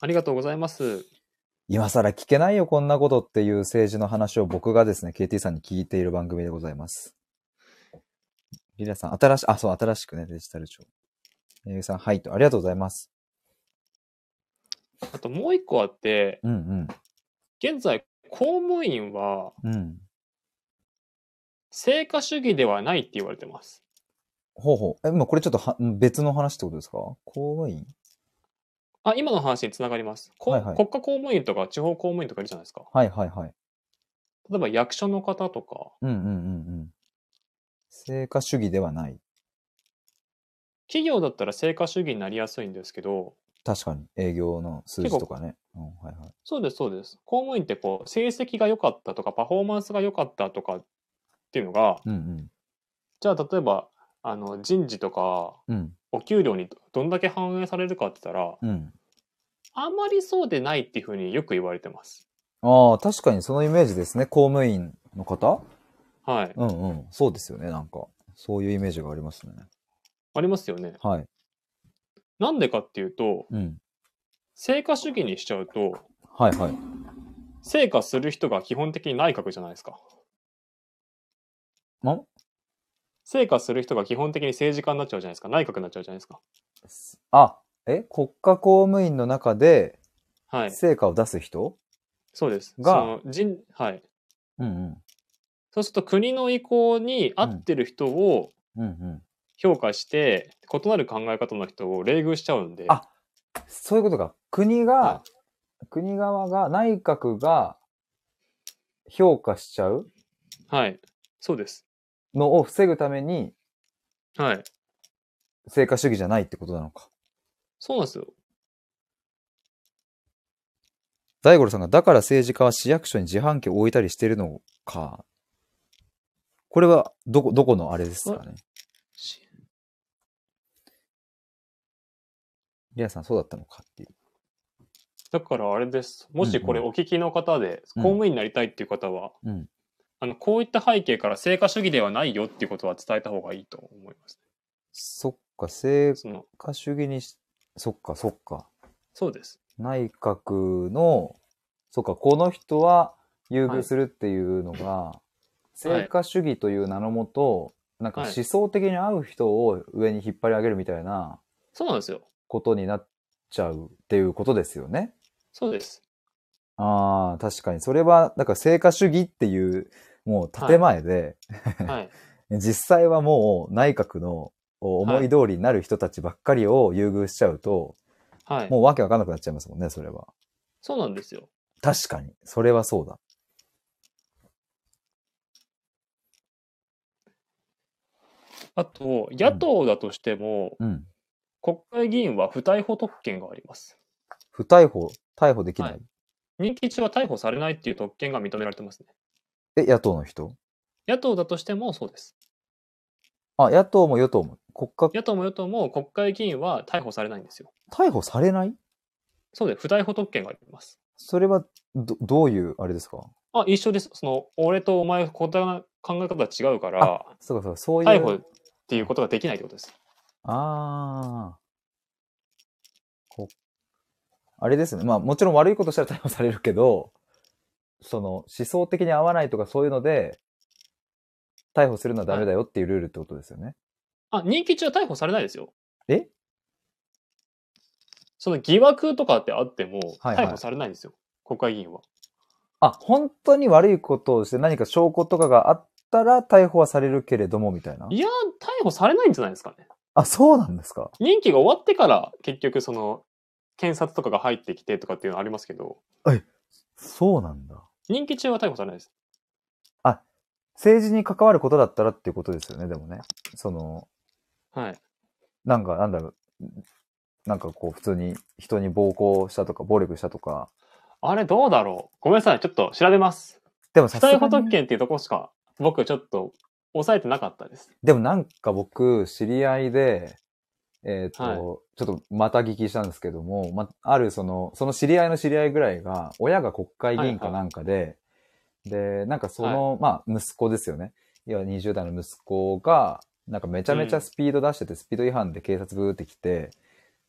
S2: ありがとうございます。
S1: 今更聞けないよ、こんなことっていう政治の話を僕がですね、KT さんに聞いている番組でございます。リラさん、新し、あ、そう、新しくね、デジタル庁。えゆさん、はいと、ありがとうございます。
S2: あともう一個あって、
S1: うん
S2: 現在、公務員は
S1: うん。うん。
S2: 成果主義ではないって言われてます。
S1: ほうほう。え、まあ、これちょっとは別の話ってことですか？公務員？
S2: あ、今の話につながります。こ
S1: はいはい
S2: 国家公務員とか地方公務員とかいるじゃないですか。
S1: はいはいはい。
S2: 例えば役所の方とか、
S1: うんうんうんうん。成果主義ではない。
S2: 企業だったら成果主義になりやすいんですけど、
S1: 確かに。営業の数字とかね。うん、はいはい。
S2: そうです、そうです。公務員ってこう、成績が良かったとか、パフォーマンスが良かったとかっていうのが、
S1: うん
S2: じゃあ例えば、あの、人事とか、
S1: うん。うん。
S2: お給料にどんだけ反映されるかって言ったら、
S1: うん。
S2: あんまりそうでないっていうふうによく言われてます。
S1: ああ、確かにそのイメージですね。公務員の方
S2: はい。
S1: うんうん。そうですよね、なんか。そういうイメージがありますね。
S2: ありますよね。
S1: はい。
S2: なんでかっていうと、
S1: うん。
S2: 成果主義にしちゃうと、
S1: はいはい。
S2: 成果する人が基本的に内閣じゃないですか。
S1: ま？
S2: 成果する人が基本的に政治家になっちゃうじゃないですか。内閣になっちゃうじゃないですか。
S1: あ、え？国家公務員の中で
S2: はい。
S1: 成果を出す人、
S2: そうです。
S1: が？
S2: その人はい。
S1: うん
S2: そうすると国の意向に合ってる人を
S1: うん。うんうん。
S2: 評価して、異なる考え方の人を冷遇しちゃうんで。
S1: あそういうことか。国が、
S2: は
S1: 国側が、内閣が評価しちゃう
S2: はい。そうです。
S1: のを防ぐために、
S2: はい。
S1: 成果主義じゃないってことなのか。
S2: そうなんですよ。
S1: 大五郎さんが、だから政治家は市役所に自販機を置いたりしてるのか。これは、どこ、どこのあれですかね。リアさんそうだったのかっていう。
S2: だからあれです。もしこれ
S1: うん
S2: お聞きの方で、
S1: うん
S2: 公務員になりたいっていう方は、
S1: うん。
S2: あの、こういった背景から成果主義ではないよっていうことは伝えた方がいいと思います。
S1: そっか、成果主義にし、そっか、そっか。
S2: そうです。
S1: 内閣の、そっか、この人は優遇するっていうのが、成果主義という名のもと、なんか
S2: はい
S1: 思想的に合う人を上に引っ張り上げるみたいな
S2: そうなんですよ。
S1: ことになっちゃうっていうことですよね。
S2: そうです。
S1: ああ、確かに。それは、だから成果主義っていう、もう建前で、
S2: はい。
S1: 実際はもう内閣の思い通りになる人たちばっかりを優遇しちゃうと、
S2: はい。
S1: もうわけわかんなくなっちゃいますもんね、それは。
S2: そうなんですよ。
S1: 確かに。それはそうだ。
S2: あと、野党だとしても、
S1: うん。
S2: 国会議員は不逮捕特権があります。
S1: 不逮捕、逮捕できない？
S2: はい任期中は逮捕されないっていう特権が認められてますね。
S1: え、野党の人？
S2: 野党だとしてもそうです。
S1: あ、野党も与党も国家、
S2: 野党も与党も国会議員は逮捕されないんですよ。
S1: 逮捕されない？
S2: そうです。不逮捕特権があります。
S1: それは、ど、どういう、あれですか？
S2: あ、一緒です。その、俺とお前、答え考え方は違うから、
S1: そうかそうか、そういう。
S2: 逮捕っていうことができないってことです。
S1: ああ。こあれですね。まあもちろん悪いことしたら逮捕されるけど、その思想的に合わないとかそういうので、逮捕するのはダメだよっていうルールってことですよね。
S2: あ、任期中は逮捕されないですよ。
S1: え？
S2: その疑惑とかってあっても、
S1: はいはい
S2: 逮捕されないんですよ。国会議員は。
S1: あ、本当に悪いことをして何か証拠とかがあったら逮捕はされるけれどもみたいな？
S2: いや、逮捕されないんじゃないですかね。
S1: あ、そうなんですか。
S2: 任期が終わってから、結局その、検察とかが入ってきてとかっていうのありますけど、
S1: そうなんだ。
S2: 任期中は逮捕されないです。
S1: 政治に関わることだったらっていうことですよね、でもね。その、
S2: はい。
S1: なんか、なんだろう。なんかこう、普通に人に暴行したとか、暴力したとか。
S2: あれどうだろうごめんなさい。ちょっと調べます。
S1: でも
S2: 不逮捕
S1: さすがに
S2: 特権っていうとこしか、僕ちょっと抑えてなかったです。
S1: でもなんか僕、知り合いで、えっ、と、
S2: はい
S1: ちょっとまた聞きしたんですけども、ま、あるその、その知り合いの知り合いぐらいが、親が国会議員かなんかで、で、なんかその、まあ、息子ですよね。いや、20代の息子が、なんかめちゃめちゃスピード出してて、スピード違反で警察ブーって来て、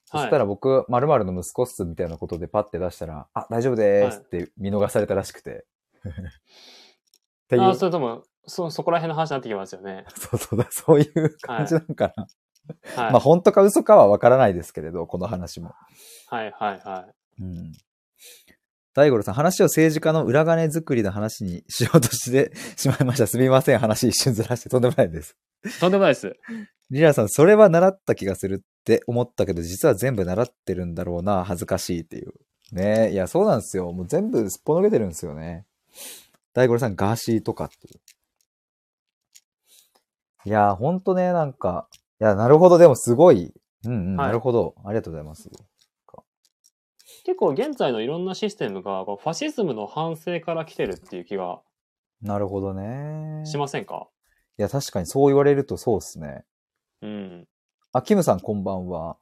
S1: そしたら僕、〇〇の息子っすみたいなことでパッて出したら、あ、大丈夫でーすって見逃されたらしくて。っていう。
S2: あ、それとも、そ、そこら辺の話になってきますよね。
S1: そうそうだ、そういう感じなのかな。
S2: はい。
S1: まあ本当か嘘かはわからないですけれど、この話も。
S2: はいはいはい。
S1: うん。大五郎さん、話を政治家の裏金作りの話にしようとしてしまいました。すみません。話一瞬ずらしてとんでもないです。
S2: とんでもないです。
S1: リラさん、それは習った気がするって思ったけど、実は全部習ってるんだろうな、恥ずかしいっていう。ねいや、そうなんですよ。もう全部すっぽ抜けてるんですよね。大五郎さん、ガーシーとかっていう。いや、ほんとね、なんか、いや、なるほど、でもすごい。うんうん、
S2: はい
S1: なるほど。ありがとうございます。
S2: 結構現在のいろんなシステムがこうファシズムの反省から来てるっていう気が
S1: なるほどね。
S2: しませんか、
S1: いや、確かにそう言われるとそうですね。
S2: うん。
S1: あ、キムさんこんばんは。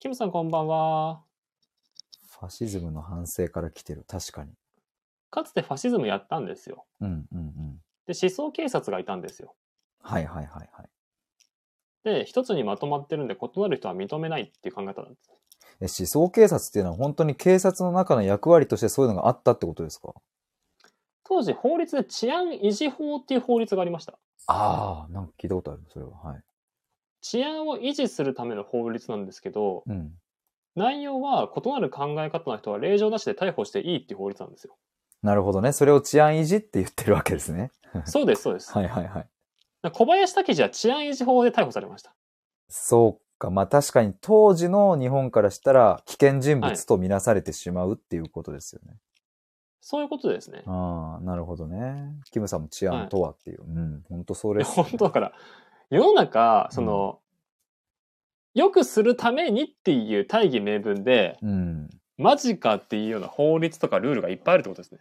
S2: キムさんこんばんは。
S1: ファシズムの反省から来てる。確かに。
S2: かつてファシズムやったんですよ。
S1: うんうんうん。
S2: で、思想警察がいたんですよ。
S1: はいはいはいはい。
S2: で、一つにまとまってるんで異なる人は認めないっていう考え方なんです。
S1: え思想警察っていうのは本当に警察の中の役割としてそういうのがあったってことですか？
S2: 当時法律で治安維持法っていう法律がありました。
S1: ああ、なんか聞いたことある。それは。はい。
S2: 治安を維持するための法律なんですけど、
S1: うん。
S2: 内容は異なる考え方の人は令状なしで逮捕していいっていう法律なんですよ。
S1: なるほどね。それを治安維持って言ってるわけですね。
S2: そうです、そうです。
S1: はいはいはい。
S2: 小林武史は治安維持法で逮捕されました。
S1: そうか。まあ確かに当時の日本からしたら危険人物とみなされてしまうっていうことですよね。
S2: そういうことですね。
S1: ああ、なるほどね。キムさんも治安とはっていう。うん、本当それです、
S2: 本当だから、世の中、その、良くするためにっていう大義名分で、
S1: うん。
S2: マジかっていうような法律とかルールがいっぱいあるってことですね。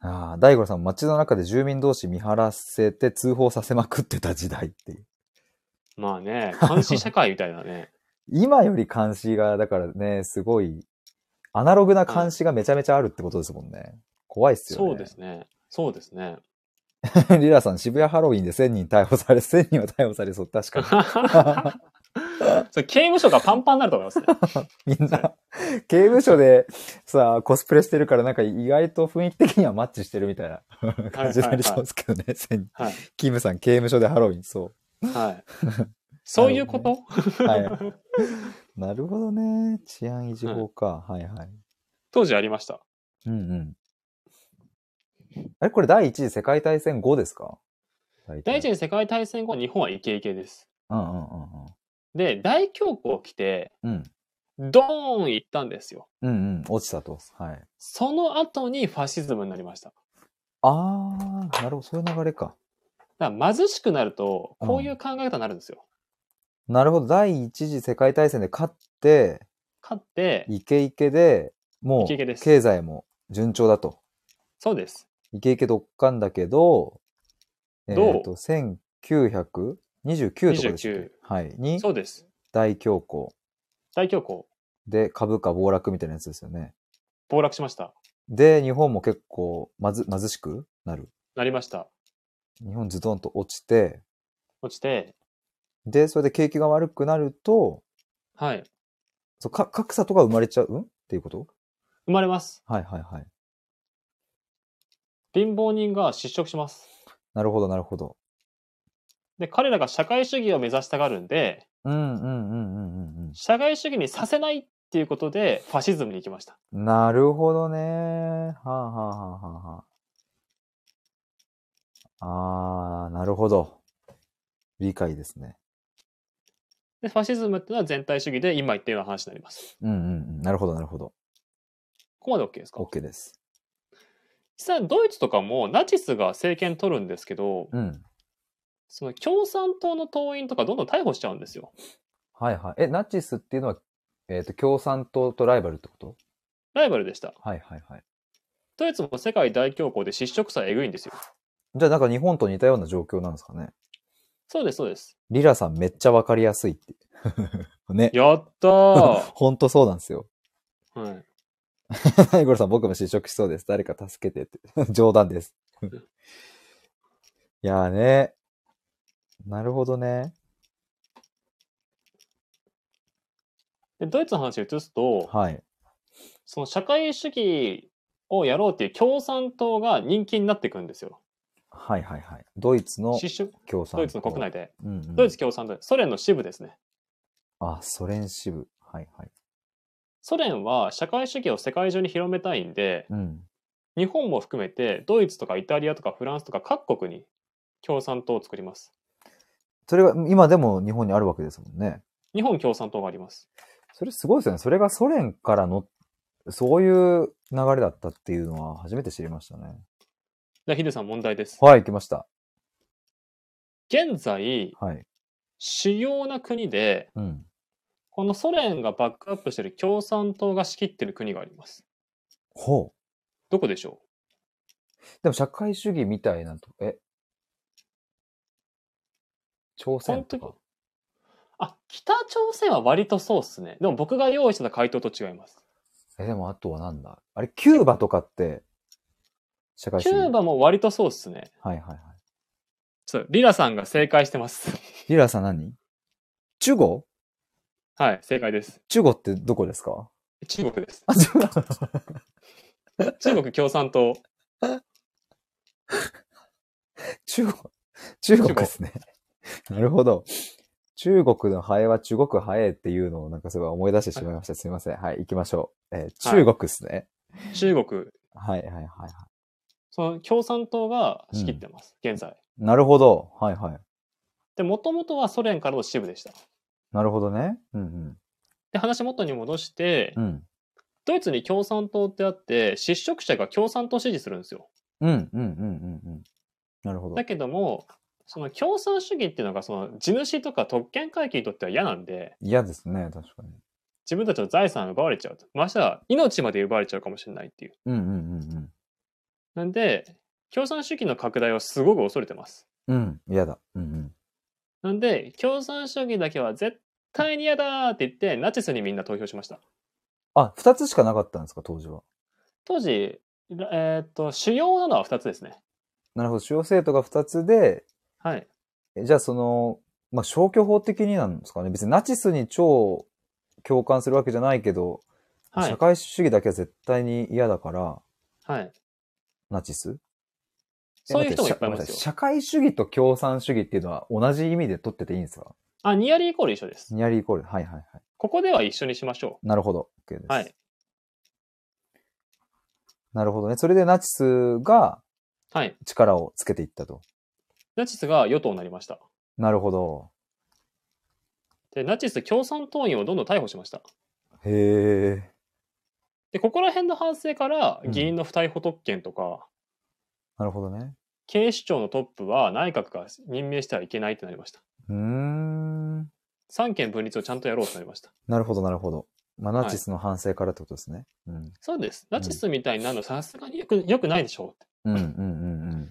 S1: ああ、大五郎さん、街の中で住民同士見張らせて通報させまくってた時代っていう。
S2: まあね、監視社会みたいなね。
S1: 今より監視が、だからね、すごい、アナログな監視がめちゃめちゃあるってことですもんね。怖いっすよね。
S2: そうですね。そうですね。
S1: リラさん、渋谷ハロウィンで1000人逮捕され、1000人は逮捕されそう、確か
S2: それ刑務所がパンパンになると思いますね。
S1: に。みんな、刑務所でさ、コスプレしてるからなんか意外と雰囲気的にはマッチしてるみたいな感じになりそうですけどね、1000人。
S2: はい。
S1: キムさん、刑務所でハロウィン、そ
S2: はい。そういうこと、
S1: う。はい。なるほどね。治安維持法か。はいはい。
S2: 当時ありました。
S1: うんうん。あれ？これ第一次世界大戦後ですか？
S2: 第一次世界大戦後、日本はイケイケです。
S1: うんうんうん
S2: で、大恐慌来て、
S1: うん。うん。
S2: ドーン行ったんですよ。
S1: うんうん。落ちたと。はい。
S2: その後にファシズムになりました。
S1: あー、なるほど。そういう流れか。
S2: だから貧しくなると、こういう考え方になるんですよ。
S1: なるほど。第一次世界大戦で勝って、
S2: 勝って、
S1: イケイケで、もう経済も順調だと。
S2: そうです。
S1: イケイケどっかんだけど、えっ、
S2: どう
S1: と、1929とかでしたっけ
S2: ？29
S1: はい。に
S2: そうです。
S1: 大恐慌
S2: 大恐慌、
S1: で株価暴落みたいなやつですよね。
S2: 暴落しました。
S1: で、日本も結構まず貧しくなる。
S2: なりました。
S1: 日本ズドンと落ちて、
S2: 落ちて、
S1: で、それで景気が悪くなると、
S2: はい。
S1: そうか格差とか生まれちゃうん？っていうこと？
S2: 生まれます。
S1: はいはいはい。
S2: 貧乏人が失職します。
S1: なるほどなるほど。
S2: で、彼らが社会主義を目指したがるんで、
S1: うんうんうんうんうん
S2: 社会主義にさせないっていうことで、ファシズムに行きました。
S1: うん。なるほどね。はあはあはあはあはあ。あー、なるほど。理解ですね。
S2: で、ファシズムっていうのは全体主義で、今言ったような話になります。
S1: うんうんうん。なるほどなるほど。
S2: ここまで OK ですか
S1: ？OK です。
S2: 実際ドイツとかもナチスが政権取るんですけど、
S1: うん。
S2: その共産党の党員とかどんどん逮捕しちゃうんですよ。
S1: はいはい。え、ナチスっていうのは、えっ、と、共産党とライバルってこと？
S2: ライバルでした。
S1: はいはいはい。
S2: ドイツも世界大恐慌で失職者えぐいんですよ。
S1: じゃあなんか日本と似たような状況なんですかね？
S2: そうです、そうです。
S1: リラさんめっちゃわかりやすいって。ね。
S2: やったー
S1: ほんとそうなんですよ。
S2: はい。
S1: ナイゴルさん僕も失職しそうです。誰か助けてって。冗談です。いやーね。なるほどね。
S2: でドイツの話を移すと、
S1: はい。
S2: その社会主義をやろうっていう共産党が人気になっていくんですよ。
S1: はいはいはい。ドイツの共産党。
S2: ドイツの国内で。
S1: うんうん、
S2: ドイツ共産党、ソ連の支部ですね。
S1: あ、ソ連支部。はいはい。
S2: ソ連は社会主義を世界中に広めたいんで、
S1: うん。
S2: 日本も含めてドイツとかイタリアとかフランスとか各国に共産党を作ります。
S1: それが今でも日本にあるわけですもんね。
S2: 日本共産党があります。
S1: それすごいですよね。それがソ連からの、そういう流れだったっていうのは初めて知りましたね。
S2: じゃあヒデさん問題です。
S1: はい、来ました。
S2: 現在、
S1: はい。
S2: 主要な国で、
S1: うん。
S2: このソ連がバックアップしている共産党が仕切っている国があります。
S1: ほう。
S2: どこでしょ
S1: でも社会主義みたいなと、え？朝鮮とか？
S2: あ、北朝鮮は割とそうっすね。でも僕が用意してた回答と違います。
S1: え、でもあとはなんだ？あれ、キューバとかって、社会主義？
S2: キューバも割とそうっすね。
S1: はいはいはい。
S2: ちょっと、リラさんが正解してます。
S1: リラさん何？中国？
S2: はい、正解です。
S1: 中国ってどこですか？
S2: 中国です。
S1: あ、中国
S2: 共産党。
S1: 中国、中国ですね。なるほど。中国のハエは中国ハエっていうのをなんかすごい思い出してしまいました。すみません。はい、行きましょう。えー中国ですね。
S2: 中国。
S1: はい、はい、はい、はい。
S2: その共産党が仕切ってます。現在。
S1: なるほど。はい、はい。
S2: で、もともとはソ連からの支部でした。
S1: なるほどね。うん、
S2: で、話元に戻して、
S1: うん。うん。
S2: ドイツに共産党ってあって、失職者が共産党を支持するんですよ。
S1: うん、うん、うん、うん。うんなるほど
S2: だ。けども、その共産主義っていうのが、その地主とか特権階級にとっては嫌なんで、
S1: 嫌ですね、確かに。
S2: 自分たちの財産を奪われちゃうと。ましては命まで奪われちゃうかもしれないっていう。
S1: うん、うん、うん、
S2: なんで、共産主義の拡大をすごく恐れてます。
S1: うん。うん、嫌だ。うん、うん。
S2: なんで、共産主義だけは絶対に嫌だって言って、ナチスにみんな投票しました。
S1: あ、二つしかなかったんですか、当時は。
S2: 当時、えーっと、主要なのは2つですね。
S1: なるほど。主要政党が二つで、
S2: はい。
S1: えじゃあその、まあ、消去法的になんですかね。別にナチスに超共感するわけじゃないけど、
S2: はい
S1: 社。会主義だけは絶対に嫌だから、
S2: はい。
S1: ナチス
S2: そういう人もいっぱいいますよ。
S1: 社会主義と共産主義っていうのは同じ意味で取ってていいんですか？
S2: あ、ニアリーイコール一緒です。
S1: ニアリーイコール？はいはいはい。
S2: ここでは一緒にしましょ
S1: なるほど。OK です。
S2: う。はい。
S1: なるほどね。それでナチスが
S2: はい。
S1: 力をつけていったと。
S2: ナチスが与党になりました。
S1: なるほど。
S2: で、ナチス共産党員をどんどん逮捕しました。
S1: へえ。
S2: で、ここら辺の反省から
S1: うん
S2: 議員の不逮捕特権とか、
S1: なるほどね。
S2: 警視庁のトップは内閣が任命してはいけないってなりました。
S1: うーん。
S2: 三権分立をちゃんとやろうとなりました。
S1: なるほどなるほど。まあ、ナチスの反省からってことですね。うん。
S2: そうです。ナチスみたいになるのさすがによく、よくないでしょうって。
S1: うんうんうん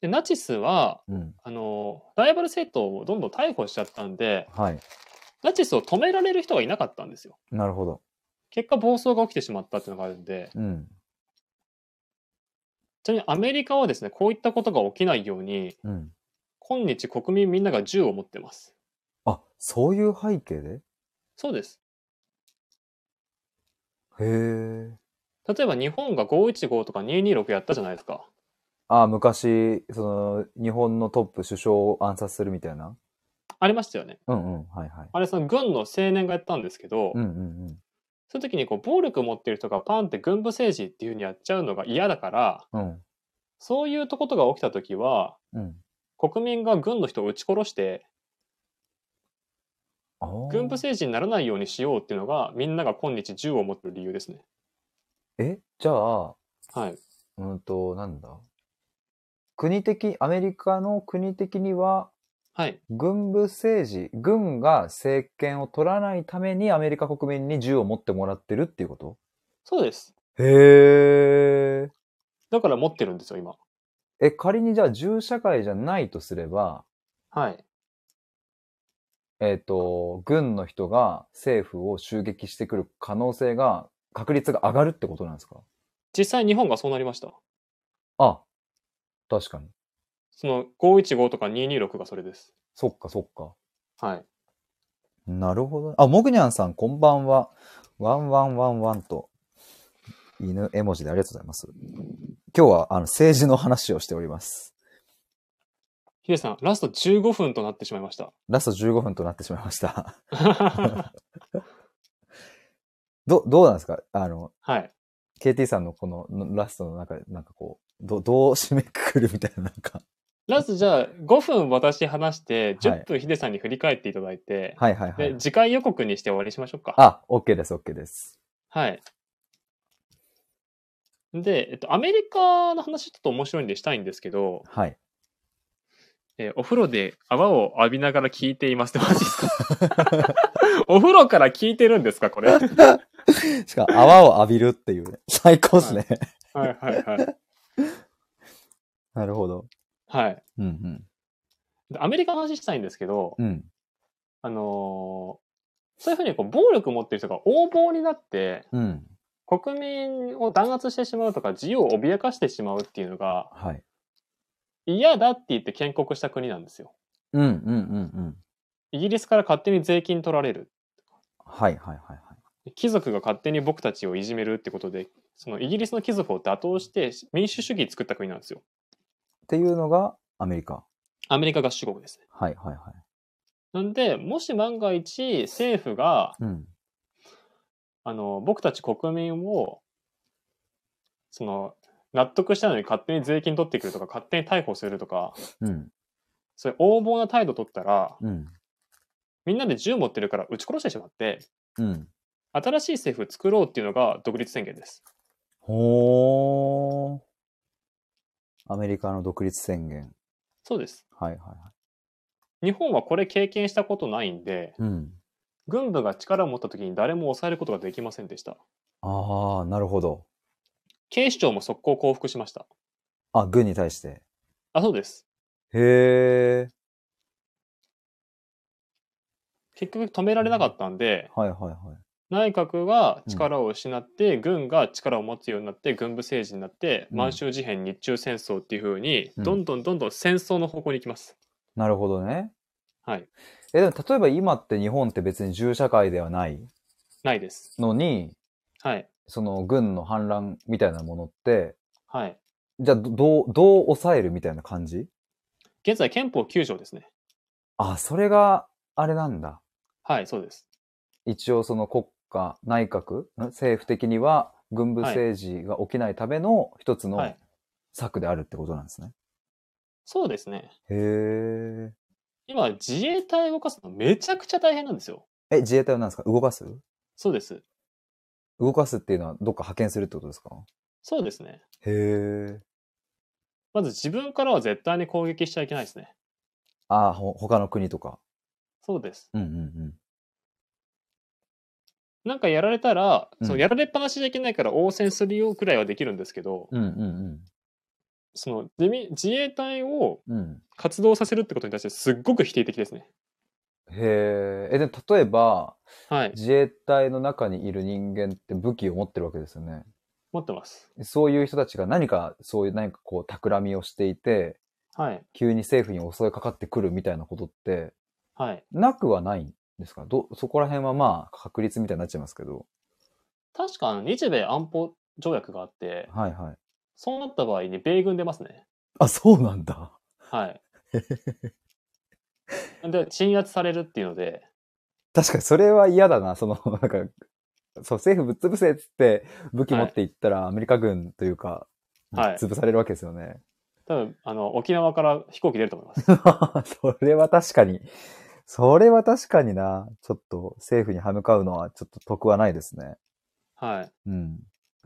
S2: で、ナチスは、
S1: うん。うん。
S2: あの、ライバル政党をどんどん逮捕しちゃったんで、
S1: はい。
S2: ナチスを止められる人がいなかったんですよ。
S1: なるほど。
S2: 結果暴走が起きてしまったっていうのがあるんで、
S1: うん。
S2: ちなみにアメリカはですね、こういったことが起きないように、
S1: うん。
S2: 今日国民みんなが銃を持ってます。
S1: あ、そういう背景で？
S2: そうです。
S1: へえ。
S2: 例えば日本が515とか226やったじゃないですか。
S1: あ、昔、その、日本のトップ首相を暗殺するみたいな？
S2: ありましたよね。
S1: うんうん。はいはい。
S2: あれその軍の青年がやったんですけど、
S1: うんうん
S2: その時にこう暴力持ってる人がパンって軍部政治っていう風にやっちゃうのが嫌だから、
S1: うん。うん。
S2: そういうとことが起きた時は、
S1: うん。
S2: 国民が軍の人を撃ち殺して、軍部政治にならないようにしようっていうのが、みんなが今日銃を持ってる理由ですね。
S1: え？じゃあ、
S2: はい。
S1: うんと、なんだ？国的、アメリカの国的には、
S2: はい。
S1: 軍部政治、軍が政権を取らないためにアメリカ国民に銃を持ってもらってるっていうこと？
S2: そうです。
S1: へえ。
S2: だから持ってるんですよ、今。
S1: え、仮にじゃあ銃社会じゃないとすれば、
S2: はい。
S1: えっ、と、軍の人が政府を襲撃してくる可能性が、確率が上がるってことなんですか？
S2: 実際日本がそうなりました。
S1: あ、確かに。
S2: その515とか226がそれです。
S1: そっかそっか。
S2: はい。
S1: なるほど。あ、モグニャンさん、こんばんは。ワンワンワンワンと、犬絵文字でありがとうございます。今日は、あの、政治の話をしております。
S2: ヒデさん、ラスト15分となってしまいました。
S1: ラスト15分となってしまいました。ど、どうなんですか？あの、
S2: はい。
S1: KT さんのこののラストの中で、なんかこう、ど、どう締めくくるみたいな、なんか。
S2: ラストじゃあ5分私話して、
S1: はい
S2: 10分ヒデさんに振り返っていただいて、
S1: はいはいはい
S2: で、。次回予告にして終わりにしましょうか。
S1: あ、OK です、OK です。
S2: はい。で、えっと、アメリカの話ちょっと面白いんでしたいんですけど、
S1: はい。
S2: えーお風呂で泡を浴びながら聞いていますってマジですか？お風呂から聞いてるんですかこれ？は い
S1: しかも泡を浴びるっていうね。最高ですね。
S2: はいはい。
S1: なるほど。
S2: はい。
S1: うん
S2: でアメリカの話したいんですけど、
S1: うん。うん。
S2: あのーそういうふうにこう暴力を持ってる人が横暴になって、
S1: うん。
S2: 国民を弾圧してしまうとか、自由を脅かしてしまうっていうのが
S1: はい。
S2: 嫌だって言って建国した国なんですよ。
S1: うんうんうんうん。
S2: イギリスから勝手に税金取られる。
S1: はいはいはいはい。
S2: 貴族が勝手に僕たちをいじめるってことで、そのイギリスの貴族を打倒して民主主義作った国なんですよ。
S1: っていうのがアメリカ。
S2: アメリカ合衆国ですね。
S1: はいはいはい。
S2: なんで、もし万が一政府が、
S1: うん。
S2: あの、僕たち国民を、その、納得したのに勝手に税金取ってくるとか、勝手に逮捕するとか、
S1: うん。
S2: そういう横暴な態度取ったら、
S1: うん。
S2: みんなで銃持ってるから撃ち殺してしまって、
S1: うん。
S2: 新しい政府作ろうっていうのが独立宣言です。
S1: ほー。アメリカの独立宣言。
S2: そうです。
S1: はいはいはい。
S2: 日本はこれ経験したことないんで、
S1: うん。
S2: 軍部が力を持った時に誰も抑えることができませんでした。
S1: ああ、なるほど。
S2: 警視庁も速攻降伏しました。
S1: あ、軍に対して。
S2: あ、そうです。
S1: へえ。
S2: 結局止められなかったんで、
S1: はいはいはい。
S2: 内閣が力を失って、軍が力を持つようになって、軍部政治になって、
S1: うん
S2: 満州事変、日中戦争っていう風に、
S1: うん
S2: どんどんどんどん戦争の方向に行きます。
S1: なるほどね。
S2: はい。
S1: え、でも例えば今って日本って別に銃社会ではない
S2: ないです。
S1: のに、
S2: はい。
S1: その軍の反乱みたいなものって、
S2: はい。
S1: じゃあどどう、どう抑えるみたいな感じ？
S2: 現在憲法9条ですね。
S1: あ、それがあれなんだ。
S2: はい、そうです。
S1: 一応その国家、内閣、ん？政府的には軍部政治が起きないための一つの
S2: はい。
S1: 策であるってことなんですね。
S2: そうですね。
S1: へえ。
S2: 今、自衛隊を動かすのめちゃくちゃ大変なんですよ。
S1: え、自衛隊は何ですか？動かす？
S2: そうです。
S1: 動かすっていうのはどっか派遣するってことですか？
S2: そうですね。
S1: へえ。
S2: まず自分からは絶対に攻撃しちゃいけないですね。
S1: あ、ほ、他の国とか。
S2: そうです。
S1: うんうん
S2: なんかやられたら、
S1: うん
S2: そのやられっぱなしじゃいけないから応戦するよくらいはできるんですけど、
S1: うん。うんうん
S2: その自民自衛隊を。活動させるってことに対してすっごく否定的ですね。
S1: へえ。え、でも例えば、
S2: はい。
S1: 自衛隊の中にいる人間って武器を持ってるわけですよね。
S2: 持ってます。
S1: そういう人たちが何か、そういう何かこう、企みをしていて、
S2: はい。
S1: 急に政府に襲いかかってくるみたいなことって、
S2: はい。
S1: なくはないんですか？ど、そこら辺はまあ、確率みたいになっちゃいますけど。
S2: 確か日米安保条約があって、
S1: はいはい。
S2: そうなった場合に米軍出ますね。
S1: あ、そうなんだ。
S2: はい。で、鎮圧されるっていうので、
S1: 確かにそれは嫌だな。その、なんか、そう、政府ぶっ潰せっつって武器持っていったらアメリカ軍というか、
S2: はい
S1: 潰されるわけですよね。
S2: 多分、あの、沖縄から飛行機出ると思います。
S1: それは確かに、それは確かにな。ちょっと政府に歯向かうのはちょっと得はないですね。
S2: はい。
S1: うん。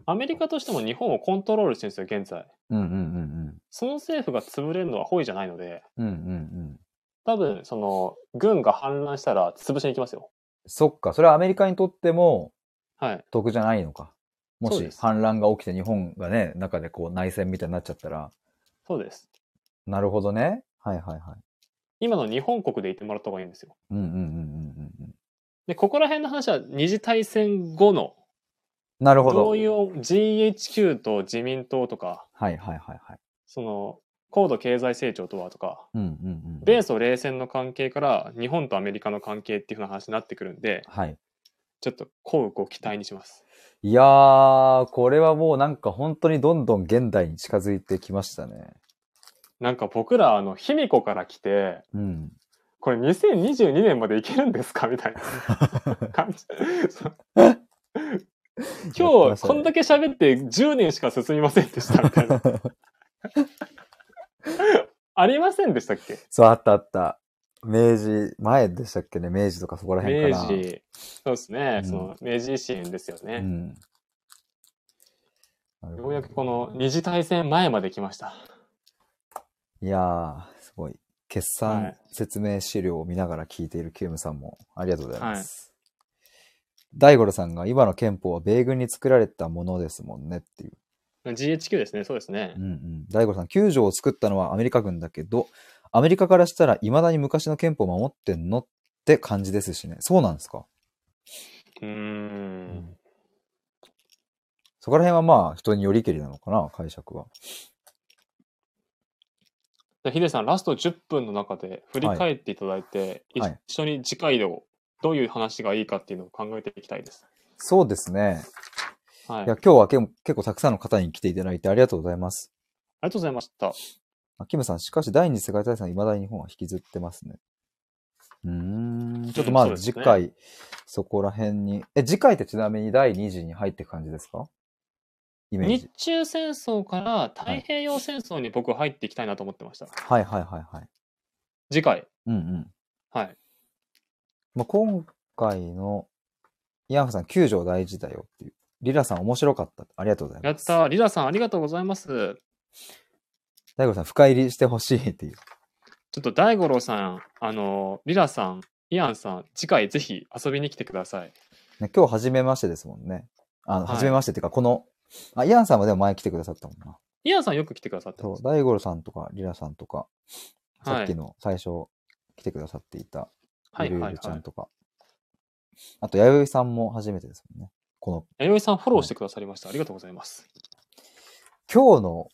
S2: アメリカとしても日本をコントロールしてるんですよ、現在。
S1: うんうんうん
S2: その政府が潰れるのはホイじゃないので、
S1: うん。うんうんうん。
S2: 多分、その、軍が反乱したら潰しに行きますよ。
S1: そっか。それはアメリカにとっても
S2: はい。
S1: 得じゃないのか。もし反乱が起きて日本がね、中でこう内戦みたいになっちゃったら。
S2: そうです。
S1: なるほどね。はいはいはい。
S2: 今の日本国でいてもらった方がいいんですよ。
S1: うんうんうんうん。
S2: で、ここら辺の話は二次大戦後の、
S1: なるほど。
S2: どういう GHQ と自民党とか、
S1: はいはいはいはい。
S2: その、高度経済成長とはとか、
S1: うんうんうん。
S2: 米ソ冷戦の関係から日本とアメリカの関係っていう風な話になってくるんで、
S1: はい。
S2: ちょっとこうご期待にします。
S1: いやー、これはもうなんか本当にどんどん現代に近づいてきましたね。
S2: なんか僕ら、あの、卑弥呼から来て、
S1: うん。
S2: これ2022年までいけるんですか？みたいな感じ。今日、こんだけ喋って10年しか進みませんでしたみたいな。ありませんでしたっけ？
S1: そう、あったあった。明治前でしたっけね？明治とかそこら辺かな。
S2: 明治。そうですね。
S1: うん
S2: その明治維新ですよね。
S1: うん。
S2: ようやくこの二次大戦前まで来ました。
S1: いやー、すごい。決算
S2: はい
S1: 説明資料を見ながら聞いているキュームさんもありがとうございます。大五郎さんが今の憲法は米軍に作られたものですもんねっていう。
S2: GHQ ですね。そうですね
S1: うん。うん。大五郎さん、9条を作ったのはアメリカ軍だけど、アメリカからしたら未だに昔の憲法を守ってんのって感じですしね。そうなんですか？
S2: うーん。
S1: そこら辺はまあ人によりけりなのかな、解釈は。
S2: じゃあヒデさん、ラスト10分の中で振り返っていただいて、い
S1: はい
S2: 一緒に次回をどういう話がいいかっていうのを考えていきたいです。
S1: そうですね。
S2: はい。
S1: いや、今日はけ結構たくさんの方に来ていただいてありがとうございます。
S2: ありがとうございました。
S1: あキムさん、しかし第二次世界大戦は未だに日本は引きずってますね。うーん。ちょっとまあ
S2: そうですね
S1: 次回、そこら辺に。え、次回ってちなみに第二次に入っていく感じですか？イメー
S2: 日
S1: ジ。
S2: 中戦争から太平洋戦争に僕入っていきたいなと思ってました。
S1: はいはいはいはい。
S2: 次回。
S1: うんうん。
S2: はい。
S1: まあ、今回の、イアンフさん、救助大事だよっていう。リラさん面白かった。ありがとうございます。
S2: やったー。リラさんありがとうございます。
S1: 大悟さん、深入りしてほしいっていう。
S2: ちょっと大五郎さん、あの、リラさん、イアンさん、次回ぜひ遊びに来てください。
S1: ね、今日初めましてですもんね。あの、
S2: はい
S1: 初めましてっていうか、この、あ、イアンさんはでも前来てくださったもんな。
S2: イアンさんよく来てくださってます。。
S1: そう大五郎さんとか、リラさんとか、
S2: はい
S1: さっきの最初来てくださっていた、
S2: はいはい
S1: ゆるゆるちゃ
S2: はい。
S1: んとか。あと、弥生さんも初めてですもんね。この、
S2: 弥生さんフォローしてくださりました。ありがとうございます。
S1: 今日の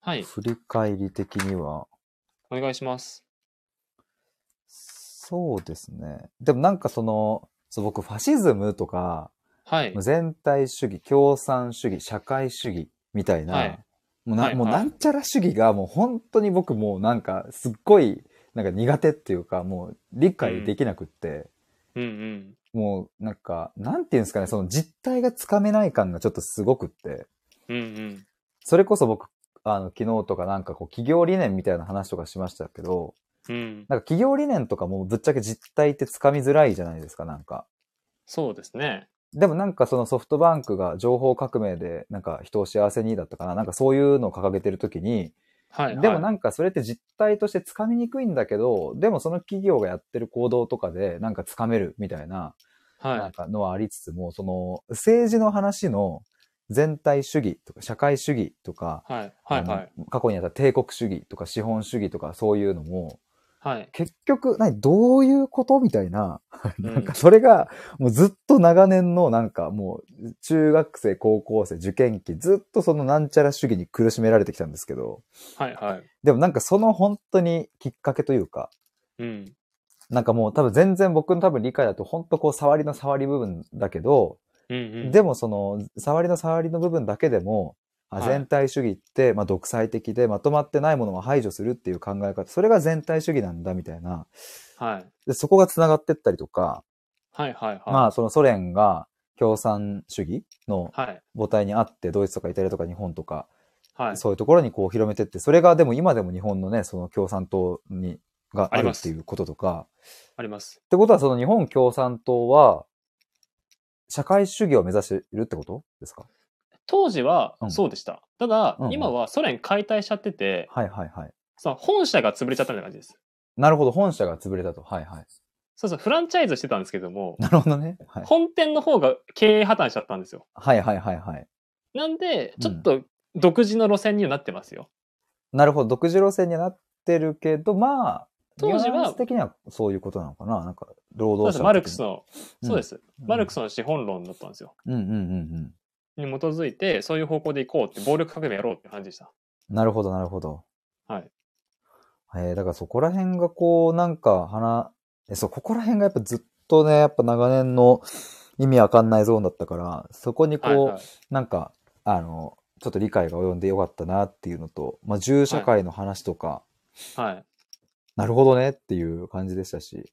S2: はい。
S1: 振り返り的には、
S2: お願いします。
S1: そうですね。でもなんかその、そう僕、ファシズムとか、
S2: はい。
S1: 全体主義、共産主義、社会主義みたいな、
S2: はい
S1: もうな、
S2: はいはい
S1: もうなんちゃら主義がもう本当に僕もうなんかすっごいなんか苦手っていうかもう理解できなくって、
S2: うんうん。
S1: もうなんか、なんていうんですかね、その実態がつかめない感がちょっとすごくって、
S2: うんうん。
S1: それこそ僕、あの、昨日とかなんかこう企業理念みたいな話とかしましたけど、
S2: うん。
S1: なんか企業理念とかもぶっちゃけ実態ってつかみづらいじゃないですか、なんか。
S2: そうですね。
S1: でもなんかそのソフトバンクが情報革命でなんか人を幸せにだったかななんかそういうのを掲げてるときに、
S2: はい、はい。
S1: でもなんかそれって実態としてつかみにくいんだけど、でもその企業がやってる行動とかでなんかつかめるみたいな、
S2: はい。
S1: なんかのはありつつも、その政治の話の全体主義とか社会主義とか、
S2: はい。はい。はい。
S1: 過去にあった帝国主義とか資本主義とかそういうのも、
S2: はい。
S1: 結局、何、どういうことみたいな、
S2: うん
S1: なんかそれが、もうずっと長年のなんかもう、中学生、高校生、受験期、ずっとそのなんちゃら主義に苦しめられてきたんですけど、
S2: はい。はい。
S1: でもなんかその本当にきっかけというか、
S2: うん。
S1: なんかもう多分全然僕の多分理解だと本当こう触りの触り部分だけど、
S2: うんうん。
S1: でもその触りの触りの部分だけでも、あ
S2: はい
S1: 全体主義って、まあ、独裁的でまとまってないものを排除するっていう考え方、それが全体主義なんだみたいな、
S2: はい。
S1: でそこが繋がってったりとか、
S2: はい。はい。はい。
S1: まあそのソ連が共産主義の
S2: はい。
S1: 母体にあって、ドイツとかイタリアとか日本とか、
S2: はい。
S1: そういうところにこう広めてって、それがでも今でも日本のね、その共産党に、があるっていうこととか、
S2: あります。
S1: ってことはその日本共産党は、社会主義を目指しているってことですか？
S2: 当時は
S1: うん
S2: そうでした。ただ、
S1: うんうん
S2: 今はソ連解体しちゃってて、
S1: はいはいはい。
S2: その本社が潰れちゃったみたいな感じです。
S1: なるほど、本社が潰れたと。はいはい。
S2: そうそう、フランチャイズしてたんですけども、
S1: なるほどね。はい。
S2: 本店の方が経営破綻しちゃったんですよ。
S1: はいはいはいはい。
S2: なんで、
S1: うん
S2: ちょっと独自の路線にはなってますよ。
S1: なるほど、独自路線にはなってるけど、まあ、
S2: 当時は
S1: 的にはそういうことなのかななんか、労働者。
S2: マルクスの、
S1: うん
S2: そうです。マルク
S1: ス。
S2: スの資本論だったんですよ。
S1: うんうんうんうん。
S2: に基づいて、そういう方向で行こうって、暴力革命やろうって感じでした。
S1: なるほどなるほど。
S2: はい。
S1: えー、だからそこら辺がこう、なんか、花、え、そう、ここら辺がやっぱずっとね、やっぱ長年の意味わかんないゾーンだったから、そこにこう、
S2: はいはい。
S1: なんか、あの、ちょっと理解が及んでよかったなっていうのと、まあ、銃社会の話とか、
S2: はい。
S1: なるほどねっていう感じでしたし、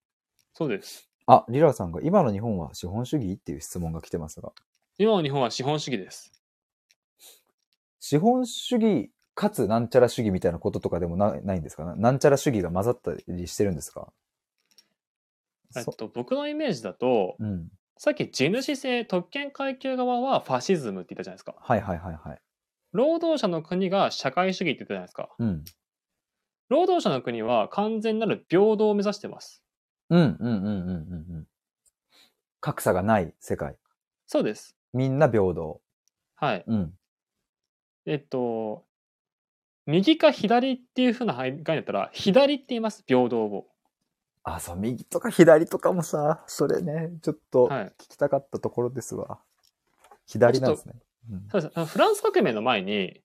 S2: そうです。
S1: あ、リラさんが今の日本は資本主義っていう質問が来てますが、
S2: 今の日本は資本主義です。
S1: 資本主義かつなんちゃら主義みたいなこととかでもなないんですか？ななんちゃら主義が混ざったりしてるんですか？そ
S2: えっと、僕のイメージだと、
S1: うん。
S2: さっき地主制特権階級側はファシズムって言ったじゃないですか。
S1: はいはいはいはい。
S2: 労働者の国が社会主義って言ったじゃないですか。
S1: うん。
S2: 労働者の国は完全なる平等を目指してます。
S1: うんうんうんうんうんうん。格差がない世界。
S2: そうです。
S1: みんな平等。
S2: はい。
S1: うん。
S2: えっと、右か左っていう風な概念だったら、左って言います、平等を。
S1: あ、そう、右とか左とかもさ、それね、ちょっと
S2: はい
S1: 聞きたかったところですわ。左なんですね。
S2: そうですフランス革命の前に、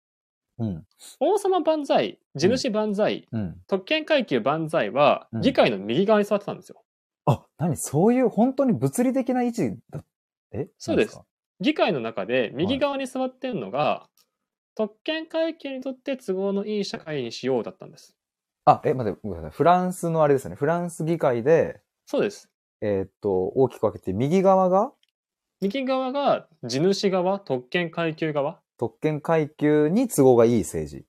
S1: うん。
S2: 王様万歳、地主万歳、
S1: うん。うん。
S2: 特権階級万歳は
S1: うん
S2: 議会の右側に座ってたんですよ。
S1: あ、何？そういう本当に物理的な位置だ。え？
S2: そうです議会の中で右側に座ってるのが、特権階級にとって都合のいい社会にしようだったんです。
S1: あ、え、待って、ごめんなさい。フランスのあれですよね。フランス議会で、
S2: そうです。
S1: えーっと、大きく分けて、右側が
S2: 右側が地主側、特権階級側。
S1: 特権階級に都合がいい政治。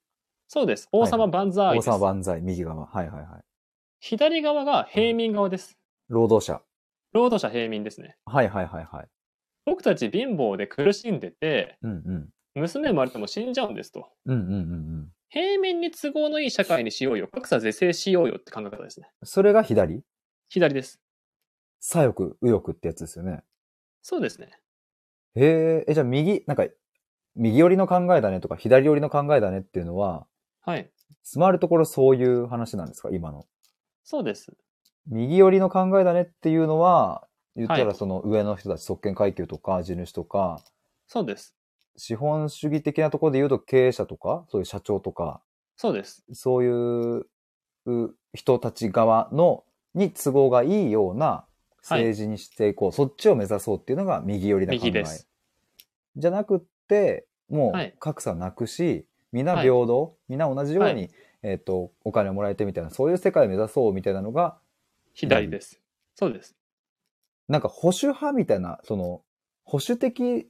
S2: そうです。王様万歳
S1: 王
S2: です。
S1: 様万歳、右側。はいはいはい。
S2: 左側が平民側です。
S1: 労働者。
S2: 労働者平民ですね。
S1: はいはいはいはい。
S2: 僕たち貧乏で苦しんでて、
S1: うんうん。
S2: 娘生まれても死んじゃうんですと。
S1: うんうんうんうん。
S2: 平民に都合のいい社会にしようよ。格差是正しようよって考え方ですね。
S1: それが左？
S2: 左です。
S1: 左翼、右翼ってやつですよね。
S2: そうですね。
S1: へえ、え、じゃあ右、なんか、右寄りの考えだねとか、左寄りの考えだねっていうのは、
S2: はい。
S1: つまるところそういう話なんですか？今の。
S2: そうです。
S1: 右寄りの考えだねっていうのは、言った
S2: はい
S1: らその上の人たち、特権階級とか、地主とか、
S2: そうです。
S1: 資本主義的なところで言うと経営者とか、そういう社長とか、
S2: そうです。
S1: そういうう人たち側の、に都合がいいような政治にしていこう、そっちを目指そうっていうのが右寄りな考え。じゃなくって、も
S2: はいう
S1: 格差なくし、みんな平等、みんな同じように、
S2: は
S1: えっ、と、お金をもらえてみたいな、そういう世界を目指そうみたいなのが、
S2: 左です。そうです。
S1: なんか保守派みたいな、その、保守的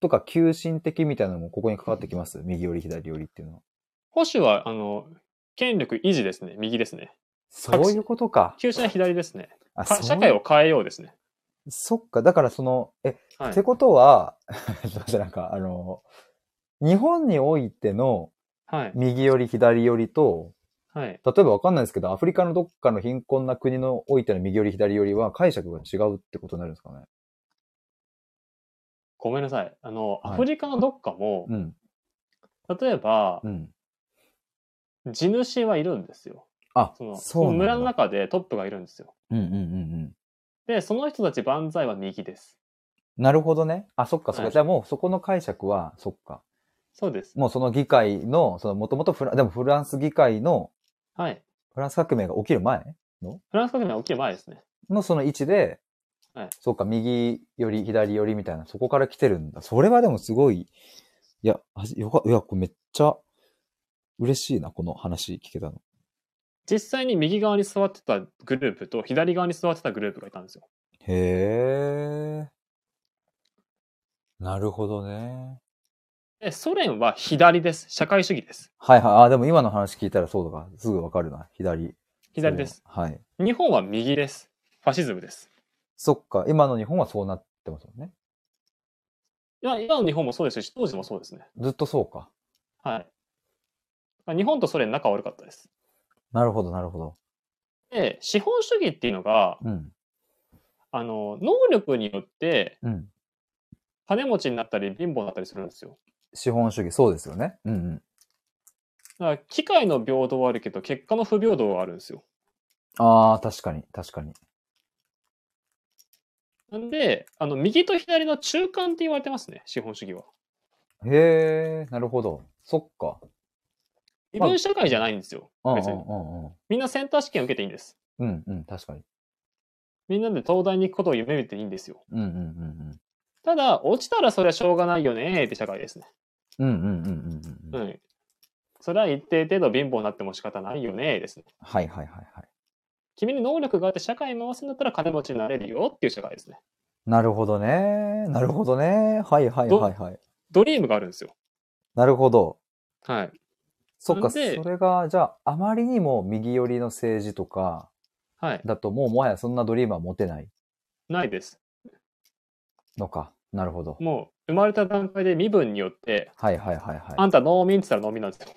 S1: とか急進的みたいなのもここにかかってきます？右寄り、左寄りっていうのは。
S2: 保守は、あの、権力維持ですね。右ですね。
S1: そういうことか。
S2: 急進は左ですね。
S1: あ
S2: 社会を変えようですね。
S1: そっか、だからその、え、
S2: はい
S1: って。ことは、なんか、あの、日本においての
S2: はい。
S1: 右寄り、左寄りと、
S2: はい。
S1: 例えばわかんないですけど、アフリカのどっかの貧困な国のおいての右寄り、左寄りは解釈が違うってことになるんですかね？
S2: ごめんなさい。あの、
S1: はい
S2: アフリカのどっかも、
S1: うん。
S2: 例えば
S1: う、ん。
S2: 地主はいるんですよ。
S1: あ、
S2: その、
S1: そ
S2: の村の中でトップがいるんですよ。
S1: うんうんうんうん。
S2: で、その人たち万歳は右です。
S1: なるほどね。あ、そっかそっか。
S2: はい
S1: じゃあもうそこの解釈は、そっか。
S2: そうです。
S1: もうその議会の、そのもともとフラ、でもフランス議会の、
S2: はい。
S1: フランス革命が起きる前
S2: フランス革命は起きる前ですね。
S1: のその位置で、
S2: はい
S1: そうか、右寄り、左寄りみたいな、そこから来てるんだ。それはでもすごい、いや、あよか、いや、これめっちゃ嬉しいな、この話聞けたの。
S2: 実際に右側に座ってたグループと左側に座ってたグループがいたんですよ。
S1: へえ。なるほどね。
S2: で、ソ連は左です。社会主義です。
S1: はいはい。あ、でも今の話聞いたらそうだか。すぐわかるな。左。
S2: 左です。
S1: はい。
S2: 日本は右です。ファシズムです。
S1: そっか。今の日本はそうなってますもんね。
S2: いや、今の日本もそうですし、当時もそうですね。
S1: ずっとそうか。
S2: はい。日本とソ連仲悪かったです。
S1: なるほど、なるほど。
S2: で、資本主義っていうのが、
S1: うん。
S2: あの、能力によって
S1: うん。
S2: 金持ちになったり貧乏になったりするんですよ。
S1: 資本主義、そうですよね。うんうん。
S2: だから機械の平等はあるけど、結果の不平等はあるんですよ。
S1: ああ、確かに、確かに。
S2: なんで、あの、右と左の中間って言われてますね、資本主義は。
S1: へえ、なるほど。そっか。
S2: 異文社会じゃないんですよ。
S1: うん
S2: 別に。
S1: うんうん
S2: みんなセンター試験受けていいんです。
S1: うん。うんうん、確かに。
S2: みんなで東大に行くことを夢見ていいんですよ。
S1: うんうんうん
S2: ただ、落ちたらそれはしょうがないよねって社会ですね。
S1: うん。うんうんうんうんうん。
S2: それは一定程度貧乏になっても仕方ないよねですね。
S1: はいはいはいはい。
S2: 君に能力があって社会回すんだったら金持ちになれるよっていう社会ですね。
S1: なるほどね。なるほどね。はいはいはいはい。
S2: ドリームがあるんですよ。
S1: なるほど。
S2: はい。
S1: そっか、それが、じゃあ、あまりにも右寄りの政治とか
S2: はい。
S1: だと、もうもはやそんなドリームは持てない
S2: ないです。
S1: のか。なるほど。
S2: もう生まれた段階で身分によって、
S1: はいはいはいはい。
S2: あんた農民って言ったら農民なんですよ。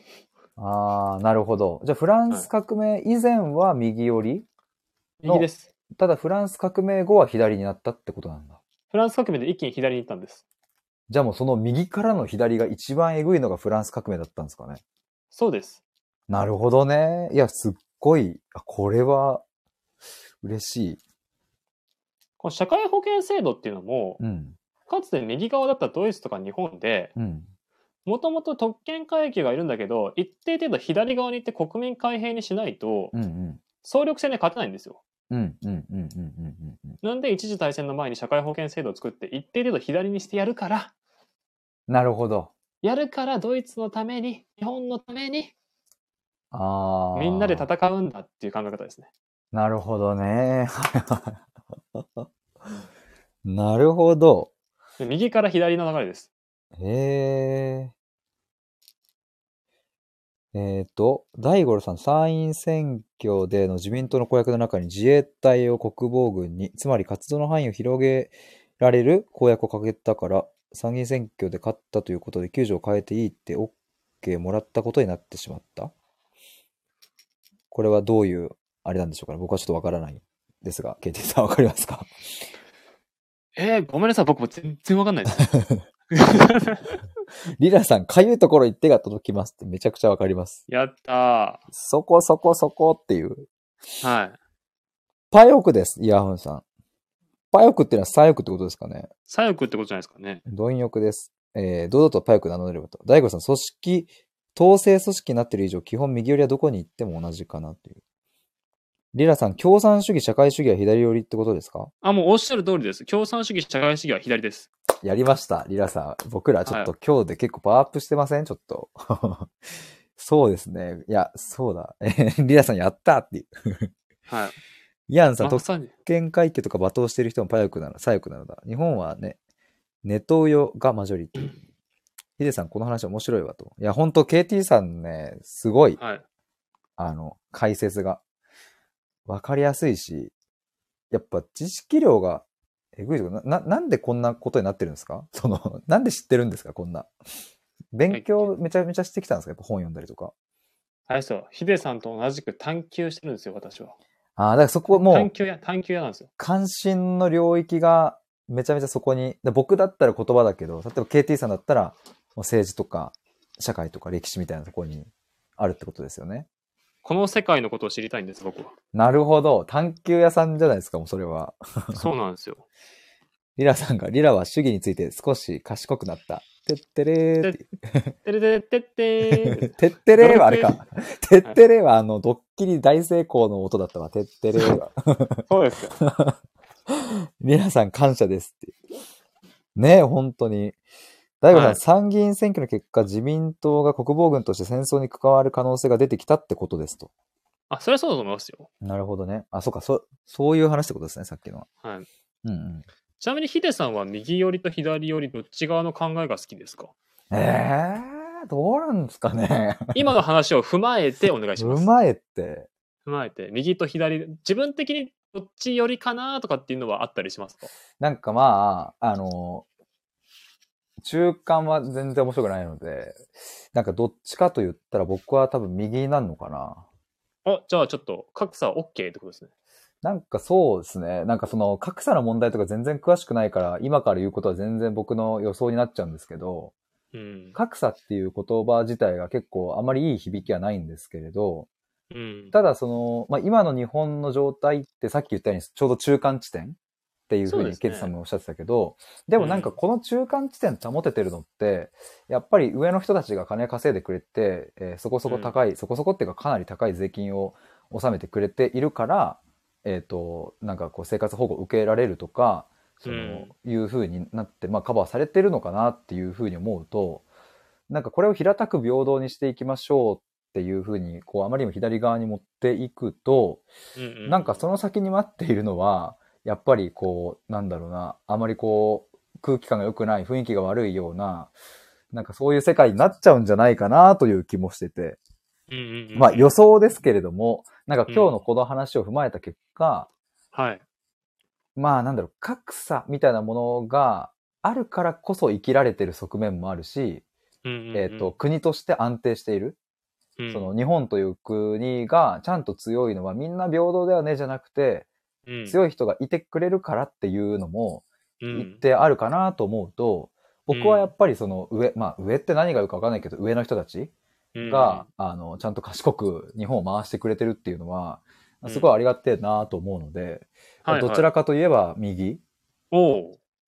S1: ああ、なるほど。じゃあ、フランス革命以前は右寄り、
S2: 右です。
S1: ただフランス革命後は左になったってことなんだ。
S2: フランス革命で一気に左に行ったんです。
S1: じゃあもうその右からの左が一番えぐいのがフランス革命だったんですかね。
S2: そうです。
S1: なるほどね。いや、すっごい、あこれは、嬉しい。
S2: この社会保険制度っていうのも、
S1: うん。
S2: かつて右側だったドイツとか日本で、
S1: うん。
S2: もともと特権階級がいるんだけど、一定程度左側に行って国民開閉にしないと、
S1: うんうん。
S2: 総力戦で勝てないんですよ。なんで一次大戦の前に社会保険制度を作って、一定程度左にしてやるから、
S1: なるほど。
S2: やるからドイツのために、日本のために、
S1: ああ。
S2: みんなで戦うんだっていう考え方ですね。
S1: なるほどね。なるほど。
S2: で右から左の流れです。
S1: へえ。えっ、と、大五郎さん、参院選挙での自民党の公約の中に自衛隊を国防軍に、つまり活動の範囲を広げられる公約をかけたから、参議院選挙で勝ったということで、救助を変えていいって OK もらったことになってしまったこれはどういう、あれなんでしょうかね。僕はちょっとわからないですが、KT さんわかりますか？
S2: えー、ごめんなさい。僕も全然わかんないです。
S1: リラさん、かゆいところに手が届きますってめちゃくちゃわかります。
S2: やった
S1: そこそこそこっていう。
S2: ー。はい。
S1: パヨクです、イヤホンさん。パヨクっていうのは左翼ってことですかね。
S2: 左翼ってことじゃないですかね。
S1: 貪欲です。えー、堂々とパヨク名乗れればと。大悟さん、組織、統制組織になっている以上、基本右寄りはどこに行っても同じかなっていう。リラさん、共産主義、社会主義は左寄りってことですか？
S2: あ、もうおっしゃる通りです。共産主義、社会主義は左です。
S1: やりました、リラさん。僕らちょっと今日で結構パワーアップしてません？ちょっと。そうですね。いや、そうだ。えーリラさんやったっていう。
S2: はい。
S1: イアンさん、特。権階級とか罵倒してる人もパヨクなの、左翼なのだ。日本はね、ネトウヨがマジョリティ。ヒデさん、この話面白いわと。いや、ほんと KT さんね、すごい、
S2: はい。
S1: あの、解説が。わかりやすいし、やっぱ知識量がえぐいとか、な、ななんでこんなことになってるんですか？その、なんで知ってるんですか？こんな。勉強めちゃめちゃしてきたんですか？やっぱ本読んだりとか。
S2: あれですよ。ヒデさんと同じく探求してるんですよ、私は。
S1: ああ、だからそこもう
S2: 探、求や、探求屋なんですよ。
S1: 関心の領域がめちゃめちゃそこに、で僕だったら言葉だけど、例えば KT さんだったら、もう政治とか社会とか歴史みたいなところにあるってことですよね。
S2: この世界のことを知りたいんです、僕は。
S1: なるほど。探求屋さんじゃないですか、もうそれは。
S2: そうなんですよ。
S1: リラさんが、リラは主義について少し賢くなった。てってれーって。
S2: てれてれてってー。
S1: てってれー はあれか。てってれーはあの、ドッキリ大成功の音だったわ。てってれーは。
S2: そうですよ。
S1: リラさん感謝ですって。ねえ、本当に。大悟さん、
S2: はい
S1: 参議院選挙の結果、自民党が国防軍として戦争に関わる可能性が出てきたってことですと。
S2: あ、それはそうだと思いますよ。
S1: なるほどね。あ、そうか、そ、そういう話ってことですね、さっきのは。
S2: はい。
S1: うんうん。
S2: ちなみにヒデさんは右寄りと左寄りどっち側の考えが好きですか？
S1: ええー、どうなんですかね。
S2: 今の話を踏まえてお願いします。
S1: うまいって。
S2: 踏まえて、右と左、自分的にどっち寄りかなとかっていうのはあったりしますか？
S1: なんかまあ、あの、中間は全然面白くないので、なんかどっちかと言ったら僕は多分右になるのかな。
S2: あ、じゃあちょっと格差は OK ってことですね。
S1: なんかそうですね。なんかその格差の問題とか全然詳しくないから、今から言うことは全然僕の予想になっちゃうんですけど、
S2: うん。
S1: 格差っていう言葉自体が結構あまりいい響きはないんですけれど、
S2: うん。
S1: ただその、まあ、今の日本の状態ってさっき言ったようにちょうど中間地点っていうふうにケイトさんもおっしゃってたけど、でもなんかこの中間地点保ててるのって、やっぱり上の人たちが金稼いでくれて、えーそこそこ高い、そこそこっていうかかなり高い税金を納めてくれているから、えっ、と、なんかこう生活保護を受けられるとか、その、いうふうになって、まあカバーされてるのかなっていうふうに思うと、なんかこれを平たく平等にしていきましょうっていうふうに、こうあまりにも左側に持っていくと、
S2: うんうん。
S1: なんかその先に待っているのは、やっぱりこう、なんだろうな、あまりこう、空気感が良くない、雰囲気が悪いような、なんかそういう世界になっちゃうんじゃないかなという気もしてて。
S2: うんうんうん
S1: まあ予想ですけれども、なんか今日のこの話を踏まえた結果、
S2: はい。
S1: まあなんだろう、格差みたいなものがあるからこそ生きられてる側面もあるし、
S2: うんうんうん
S1: えっ、と、、国として安定している。
S2: うん
S1: その日本という国がちゃんと強いのはみんな平等だよねじゃなくて、
S2: うん
S1: 強い人がいてくれるからっていうのも
S2: うん
S1: 言ってあるかなと思うと、僕はやっぱりその上、まあ上って何が言うかわかんないけど、上の人たちが、あの、ちゃんと賢く日本を回してくれてるっていうのは、
S2: うん
S1: すごいありがてえなと思うので、
S2: はいはい
S1: どちらかといえば右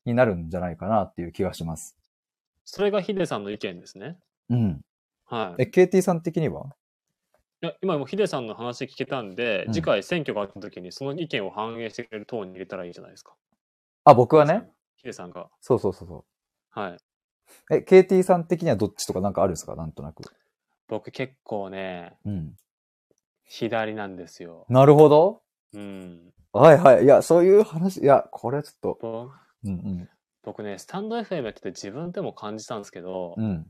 S1: になるんじゃないかなっていう気がします。
S2: それがヒデさんの意見ですね。
S1: うん。
S2: はい。
S1: え、KT さん的には？い
S2: や今もうヒデさんの話聞けたんで、
S1: うん
S2: 次回選挙があった時にその意見を反映してくれる党に入れたらいいじゃないですか。
S1: あ、僕はね？
S2: ヒデさんが。
S1: そうそうそうそ
S2: はい。
S1: う。え、KT さん的にはどっちとかなんかあるんですか？なんとなく。
S2: 僕結構ね、
S1: うん。
S2: 左なんですよ。
S1: なるほど。
S2: うん。
S1: はいはい。いや、そういう話、いや、これちょっと、
S2: ぼ
S1: うん
S2: 僕ね、スタンド FM やってて自分でも感じたんですけど、
S1: うん。うん。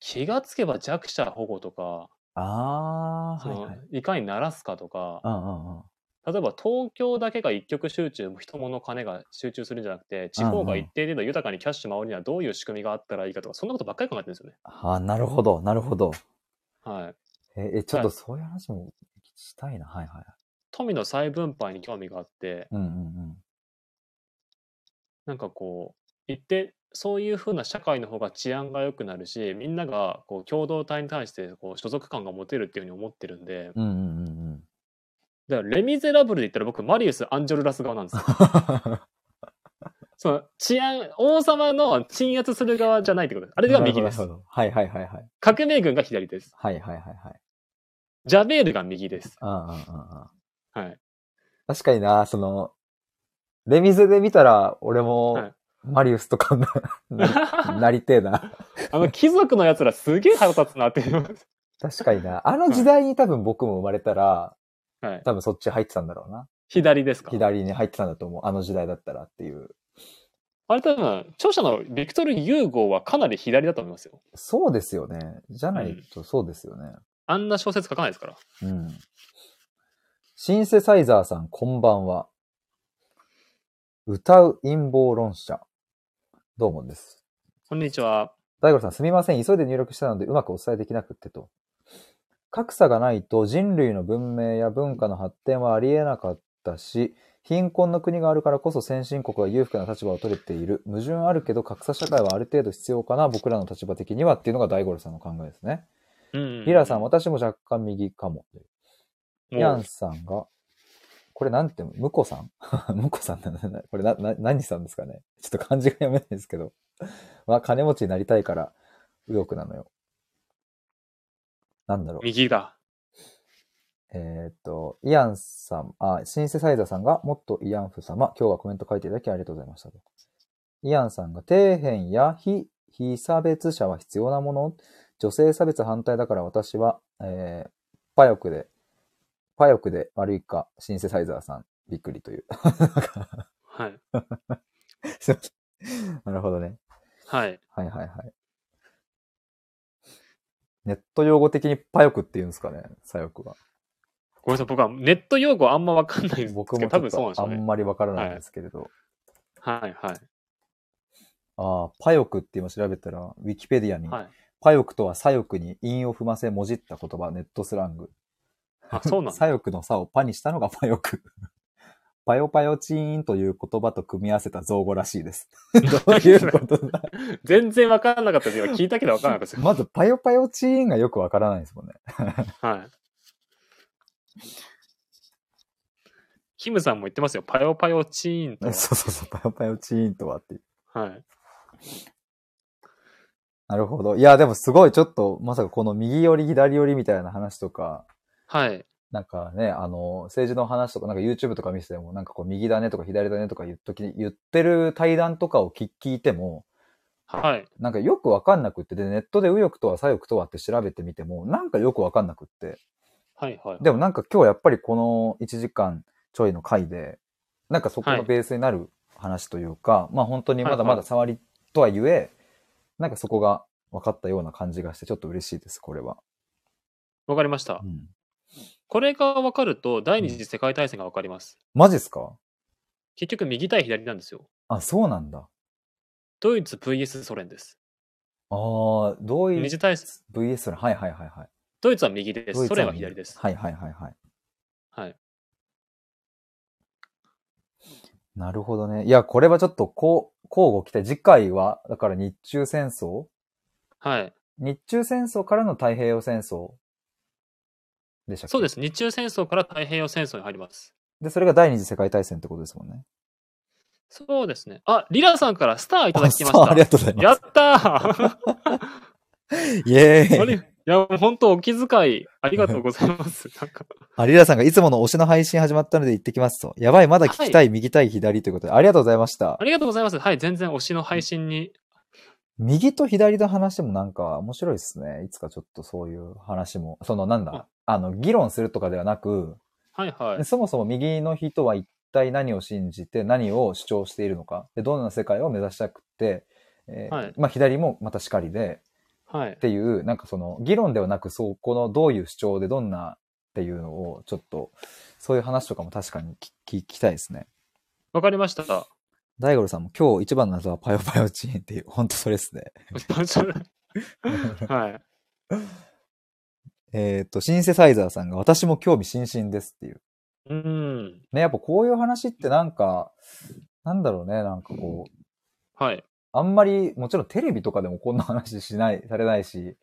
S2: 気がつけば弱者保護とか、
S1: ああ、はいはい。
S2: いかにならすかとか、
S1: うんうんうん。
S2: 例えば東京だけが一極集中、人物金が集中するんじゃなくて、地方が一定程度豊かにキャッシュ回るにはどういう仕組みがあったらいいかとか、そんなことばっかり考えてるんですよね。
S1: あーなるほど、なるほど。
S2: はい。
S1: え、えちょっと
S2: はい
S1: そういう話もしたいな。はいはい。
S2: 富の再分配に興味があって、
S1: うんうん
S2: なんかこう、一定、そういう風な社会の方が治安が良くなるし、みんながこう共同体に対してこう所属感が持てるっていうふうに思ってるんで、
S1: うん。うんうんうんうん。
S2: だからレ・ミゼラブルで言ったら僕、マリウス・アンジョルラス側なんですよ。その治安、王様の鎮圧する側じゃないってことです。あれが右です
S1: なる。ほどはいはいはいはい。
S2: 革命軍が左です。
S1: はいはいはいはい。
S2: ジャベールが右です。
S1: うんうんうんうん。
S2: はい。
S1: 確かにな、その、レミゼで見たら、俺も
S2: はい、
S1: マリウスとかな、な なりてえな。
S2: あの貴族の奴らすげえ腹立つなっていう。
S1: 確かにな。あの時代に多分僕も生まれたら、
S2: はい。
S1: 多分そっち入ってたんだろうな。
S2: 左ですか？
S1: 左に入ってたんだと思う。あの時代だったらっていう。
S2: あれ多分、著者のビクトル・ユーゴーはかなり左だと思いますよ。
S1: そうですよね。じゃないとそうですよね。
S2: あんな小説書かないですから。
S1: うん。シンセサイザーさん、こんばんは。歌う陰謀論者。どうもです。
S2: こんにちは。
S1: 大五郎さん、すみません。急いで入力したのでうまくお伝えできなくってと。格差がないと人類の文明や文化の発展はありえなかったし、貧困の国があるからこそ先進国は裕福な立場を取れている。矛盾あるけど格差社会はある程度必要かな、僕らの立場的にはっていうのが大五郎さんの考えですね。
S2: うん。
S1: リラさん、私も若干右かも。ヤンさんが、これなんて、ムコさん？ムコさんなんだ？これな、な、何さんですかね？ちょっと漢字が読めないですけど。は、金持ちになりたいから、右翼なのよ。なんだろう。
S2: 右だ。
S1: えーっと、イアンさん、あ、シンセサイザーさんが、もっとイアンフ様、今日はコメント書いていただきありがとうございましたと。イアンさんが、底辺や非、非差別者は必要なもの？女性差別反対だから私は、えー、パヨクで、パヨクで悪いか、シンセサイザーさん、びっくりという。
S2: はい。
S1: すいませんなるほどね。
S2: はい。
S1: はいはいはい。ネット用語的にパヨクって言うんですかね、左翼は。
S2: ごめんなさい。僕はネット用語あんまわかんないんですけど、
S1: 僕もち
S2: 多分そうなんでしょうね。
S1: んまりわからないんですけれど。
S2: はいはい。
S1: ああ、パヨクって今調べたら、ウィキペディアに、
S2: はい。
S1: パヨクとは左翼に韻を踏ませもじった言葉、ネットスラング。
S2: あ、そうなんだ。
S1: 左翼の差をパにしたのが パヨク。パヨパヨチーンという言葉と組み合わせた造語らしいです。どういうことだ？
S2: 全然わからなかったです。今聞いたけどわからなかったですよ。
S1: まず、パヨパヨチーンがよくわからないですもんね。
S2: はい。キムさんも言ってますよ。パヨパヨチーンとは。
S1: そうそうそう、パヨパヨチーンとはって。
S2: はい。
S1: なるほど。いや、でもすごいちょっと、まさかこの右寄り、左寄りみたいな話とか、
S2: はい。
S1: なんかね、あの、政治の話とか、なんか YouTube とか見せても、なんかこう、右だねとか左だねとか言っとき、言ってる対談とかを聞聞いても、
S2: はい。
S1: なんかよくわかんなくって、で、ネットで右翼とは左翼とはって調べてみても、なんかよくわかんなくって。
S2: はい。はい。
S1: でもなんか今日やっぱりこの1時間ちょいの回で、なんかそこがベースになる話というか、まあ本当にまだまだ触りとはゆえ、なんかそこが分かったような感じがして、ちょっと嬉しいです、これは。
S2: わかりました
S1: う。ん、
S2: これがわかると、第二次世界大戦がわかります。
S1: マジっすか？
S2: 結局、右対左なんですよ。
S1: あ、そうなんだ。
S2: ドイツ VS ソ連です。
S1: ああ、どういう
S2: 二次大戦、
S1: VS の、はいはいはいはい。
S2: ドイツは右です。ソ連は左です。
S1: はいはいはいはい。
S2: はい。
S1: なるほどね。いや、これはちょっとこう、交互期待。次回は、だから日中戦争？
S2: はい。
S1: 日中戦争からの太平洋戦争でしたっけ？
S2: そうですす。日中戦争から太平洋戦争に入ります。
S1: で、それが第二次世界大戦ってことですもんね。
S2: そうですね。あ、リラさんからスターいただきました。
S1: あありがとうございます。
S2: やったー
S1: イエーイ
S2: いや、本当お気遣い、ありがとうございます。なんか、
S1: あ、リラさんがいつもの推しの配信始まったので行ってきますと。やばい、まだ聞きたい、右対左ということで、ありがとうございました
S2: あ。りがとうございます。はい、全然推しの配信に。
S1: 右と左の話もなんか面白いですね。いつかちょっとそういう話も、そのなんだ、あの、議論するとかではなく、
S2: はいはい。
S1: そもそも右の人は一体何を信じて何を主張しているのか、でどんな世界を目指したくって、えー
S2: はい
S1: まあ左もまたしかりで、
S2: はい
S1: っ。ていう、なんかその議論ではなく、そこのどういう主張でどんなっていうのを、ちょっと、そういう話とかも確かに聞聞きたいですね。
S2: わかりました。
S1: 大五郎さんも今日一番の謎はパヨパヨチーンっていう、本当それですね。
S2: はい。
S1: えっと、シンセサイザーさんが私も興味津々ですっていう。
S2: うん。
S1: ね、やっぱこういう話ってなんか、なんだろうね、なんかこう、
S2: はい。
S1: あんまり、もちろんテレビとかでもこんな話しない、されないし、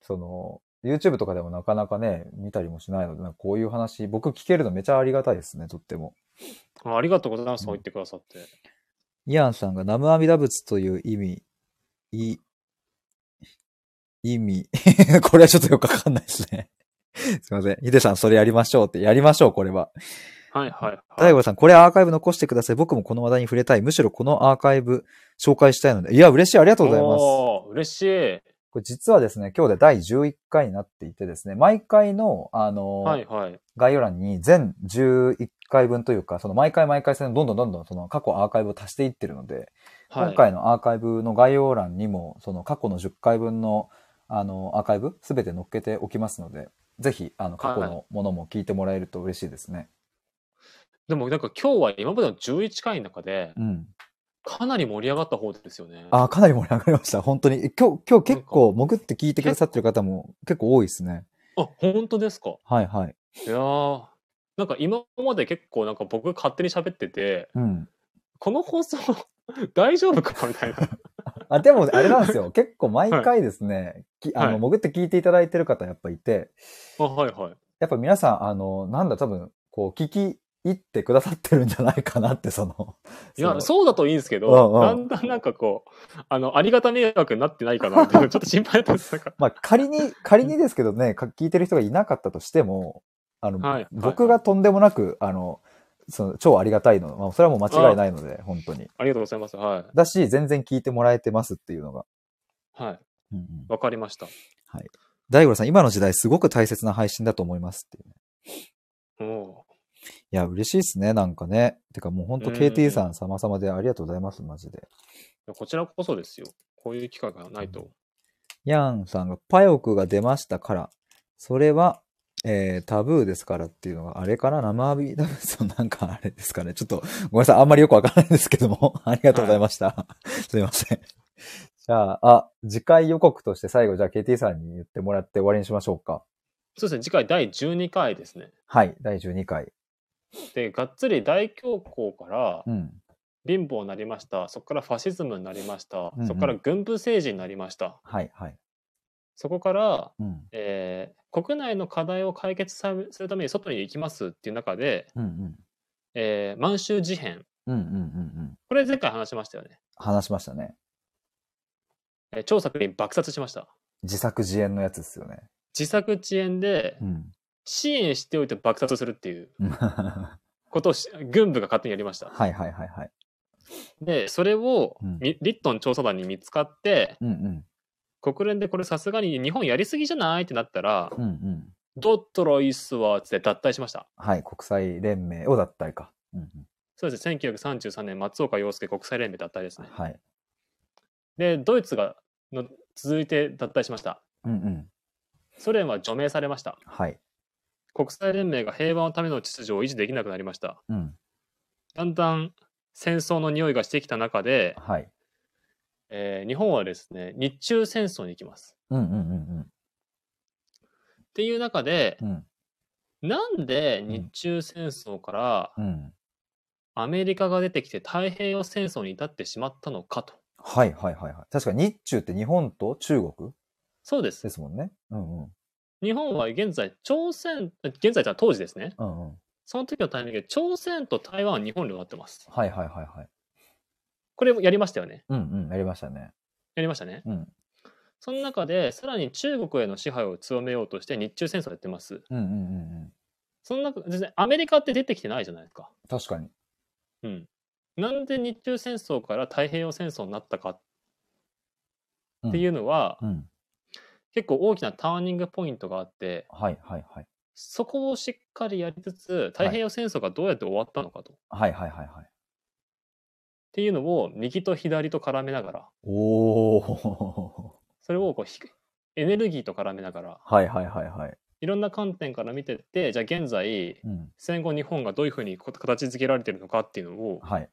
S1: その、YouTube とかでもなかなかね、見たりもしないので、こういう話、僕聞けるのめちゃありがたいですね、とっても。
S2: あありがとうございます。そう言ってくださって。
S1: イアンさんが南無阿弥陀仏という意味、い、意味、これはちょっとよくわかんないですね。すいません。ヒデさん、それやりましょうって、やりましょう、これは。
S2: はいはいはい。
S1: 大悟さん、これアーカイブ残してください。僕もこの話題に触れたい。むしろこのアーカイブ紹介したいので。いや、嬉しい。ありがとうございます。
S2: おー嬉しい。
S1: これ実はですね、今日で第11回になっていてですね、毎回の、あの、
S2: はいはい。
S1: 概要欄に全11回分というか、その毎回毎回そのどんどんどんどんその過去アーカイブを足していってるので、
S2: はい、
S1: 今回のアーカイブの概要欄にも、その過去の10回分の、あの、アーカイブすべて載っけておきますので、ぜひ、あの、過去のものも聞いてもらえると嬉しいですね。
S2: でもなんか今日は今までの11回の中で、
S1: うん。
S2: かなり盛り上がった方ですよね。
S1: あ、かなり盛り上がりました。本当に。今日、今日結構潜って聞いてくださってる方も結構多いですね。
S2: あ、本当ですか？
S1: はいはい。
S2: いやーなんか今まで結構なんか僕が勝手に喋ってて、
S1: うん。
S2: この放送 大丈夫か？みたいな。
S1: あ、でも、あれなんですよ。結構毎回ですね、きあの、
S2: はい。
S1: 潜って聞いていただいてる方やっぱいて、
S2: あ、はいはい。
S1: やっぱ皆さん、あの、なんだ、多分、こう、聞き入ってくださってるんじゃないかなって、その、
S2: いや、
S1: そ
S2: うだといいんですけ
S1: うん
S2: ど、
S1: うん。
S2: だんだんなんかこう、あの、ありがた迷惑になってないかなってちょっと心配だったんです。
S1: まあ、仮に、仮にですけどね、か聞いてる人がいなかったとしても、あの、
S2: はい。
S1: 僕がとんでもなく、あの、その、超ありがたいの、まあ、それはもう間違いないので、本当に。
S2: ありがとうございます。はい。
S1: だし、全然聞いてもらえてますっていうのが。
S2: はい。
S1: うんうん
S2: わかりました。
S1: 大五郎さん、今の時代すごく大切な配信だと思いますっていうね。
S2: お
S1: いや、嬉しいですね、なんかね。てかもう本当
S2: うん
S1: KT さん様々でありがとうございます、マジで。
S2: ーこちらこそですよ。こういう機会がないと。
S1: ヤンさんがパヨクが出ましたから、それは、えー、タブーですからっていうのが、あれかな？生アビダブスのなんかあれですかね？ちょっと、ごめんなさい。あんまりよくわからないんですけども。ありがとうございました。すいません。じゃあ、あ、次回予告として最後、じゃあ KT さんに言ってもらって終わりにしましょうか。
S2: そうですね。次回第12回ですね。
S1: はい、第12回。
S2: で、がっつり大恐慌から
S1: うん。
S2: 貧乏になりました。そこからファシズムになりました。
S1: うんうん
S2: そこから軍部政治になりました。
S1: はい、はい。
S2: そこから、
S1: うん。
S2: えー国内の課題を解決さするために外に行きますっていう中で、
S1: うん、うん。
S2: えー満州事変。
S1: うんうんうんうん。
S2: これ前回話しましたよね。
S1: 話しましたね。
S2: えー張作霖爆殺しました。
S1: 自作自演のやつですよね。
S2: 自作自演で
S1: うん。
S2: 支援しておいて爆殺するっていう
S1: は
S2: ことをし軍部が勝手にやりました。
S1: いはいはいはい。
S2: で、それを、
S1: うん
S2: みリットン調査団に見つかって、
S1: うんうん。
S2: 国連でこれさすがに日本やりすぎじゃない？ってなったら、
S1: うんうん。
S2: ドットロイスはつって脱退しました。
S1: はい、国際連盟を脱退か。うんうん。
S2: そうですね、1933年、松岡洋介国際連盟脱退ですね。
S1: はい。
S2: で、ドイツがの続いて脱退しました。
S1: うんうん。
S2: ソ連は除名されました。
S1: はい。
S2: 国際連盟が平和のための秩序を維持できなくなりました。
S1: うん。
S2: だんだん戦争の匂いがしてきた中で、
S1: はい。
S2: えー日本はですね、日中戦争に行きます。
S1: うんうんうん
S2: っていう中で、
S1: うん。うん。
S2: なんで日中戦争から
S1: うん。
S2: アメリカが出てきて太平洋戦争に至ってしまったのかと。
S1: はいはいはいはい。確かに日中って日本と中国
S2: そうです
S1: で。すもんね。うんうん。
S2: 日本は現在、朝鮮、現在とは当時ですね。
S1: うんうん。
S2: その時のタイミングで朝鮮と台湾は日本領になってます。
S1: はいはいはいはい。
S2: これやりましたよね。
S1: うんうん。やりましたね。
S2: やりましたね。
S1: うん。
S2: その中で、さらに中国への支配を強めようとして日中戦争をやってます。
S1: うんうんうんうん。
S2: その中、全然アメリカって出てきてないじゃないですか。
S1: 確かに。
S2: うん。なんで日中戦争から太平洋戦争になったかっていううのは、
S1: ん。うん。
S2: 結構大きなターニングポイントがあって、
S1: はいはいはい。
S2: そこをしっかりやりつつ、太平洋戦争がどうやって終わったのかと。っ
S1: はいはいはいはい。
S2: ていうのを右と左と絡めながら、
S1: おー。
S2: それをこうひエネルギーと絡めながら、
S1: はいはいはいはい。
S2: いろんな観点から見てって、じゃあ現在、
S1: うん。
S2: 戦後日本がどういうふうにこ形づけられてるのかっていうのを
S1: はい。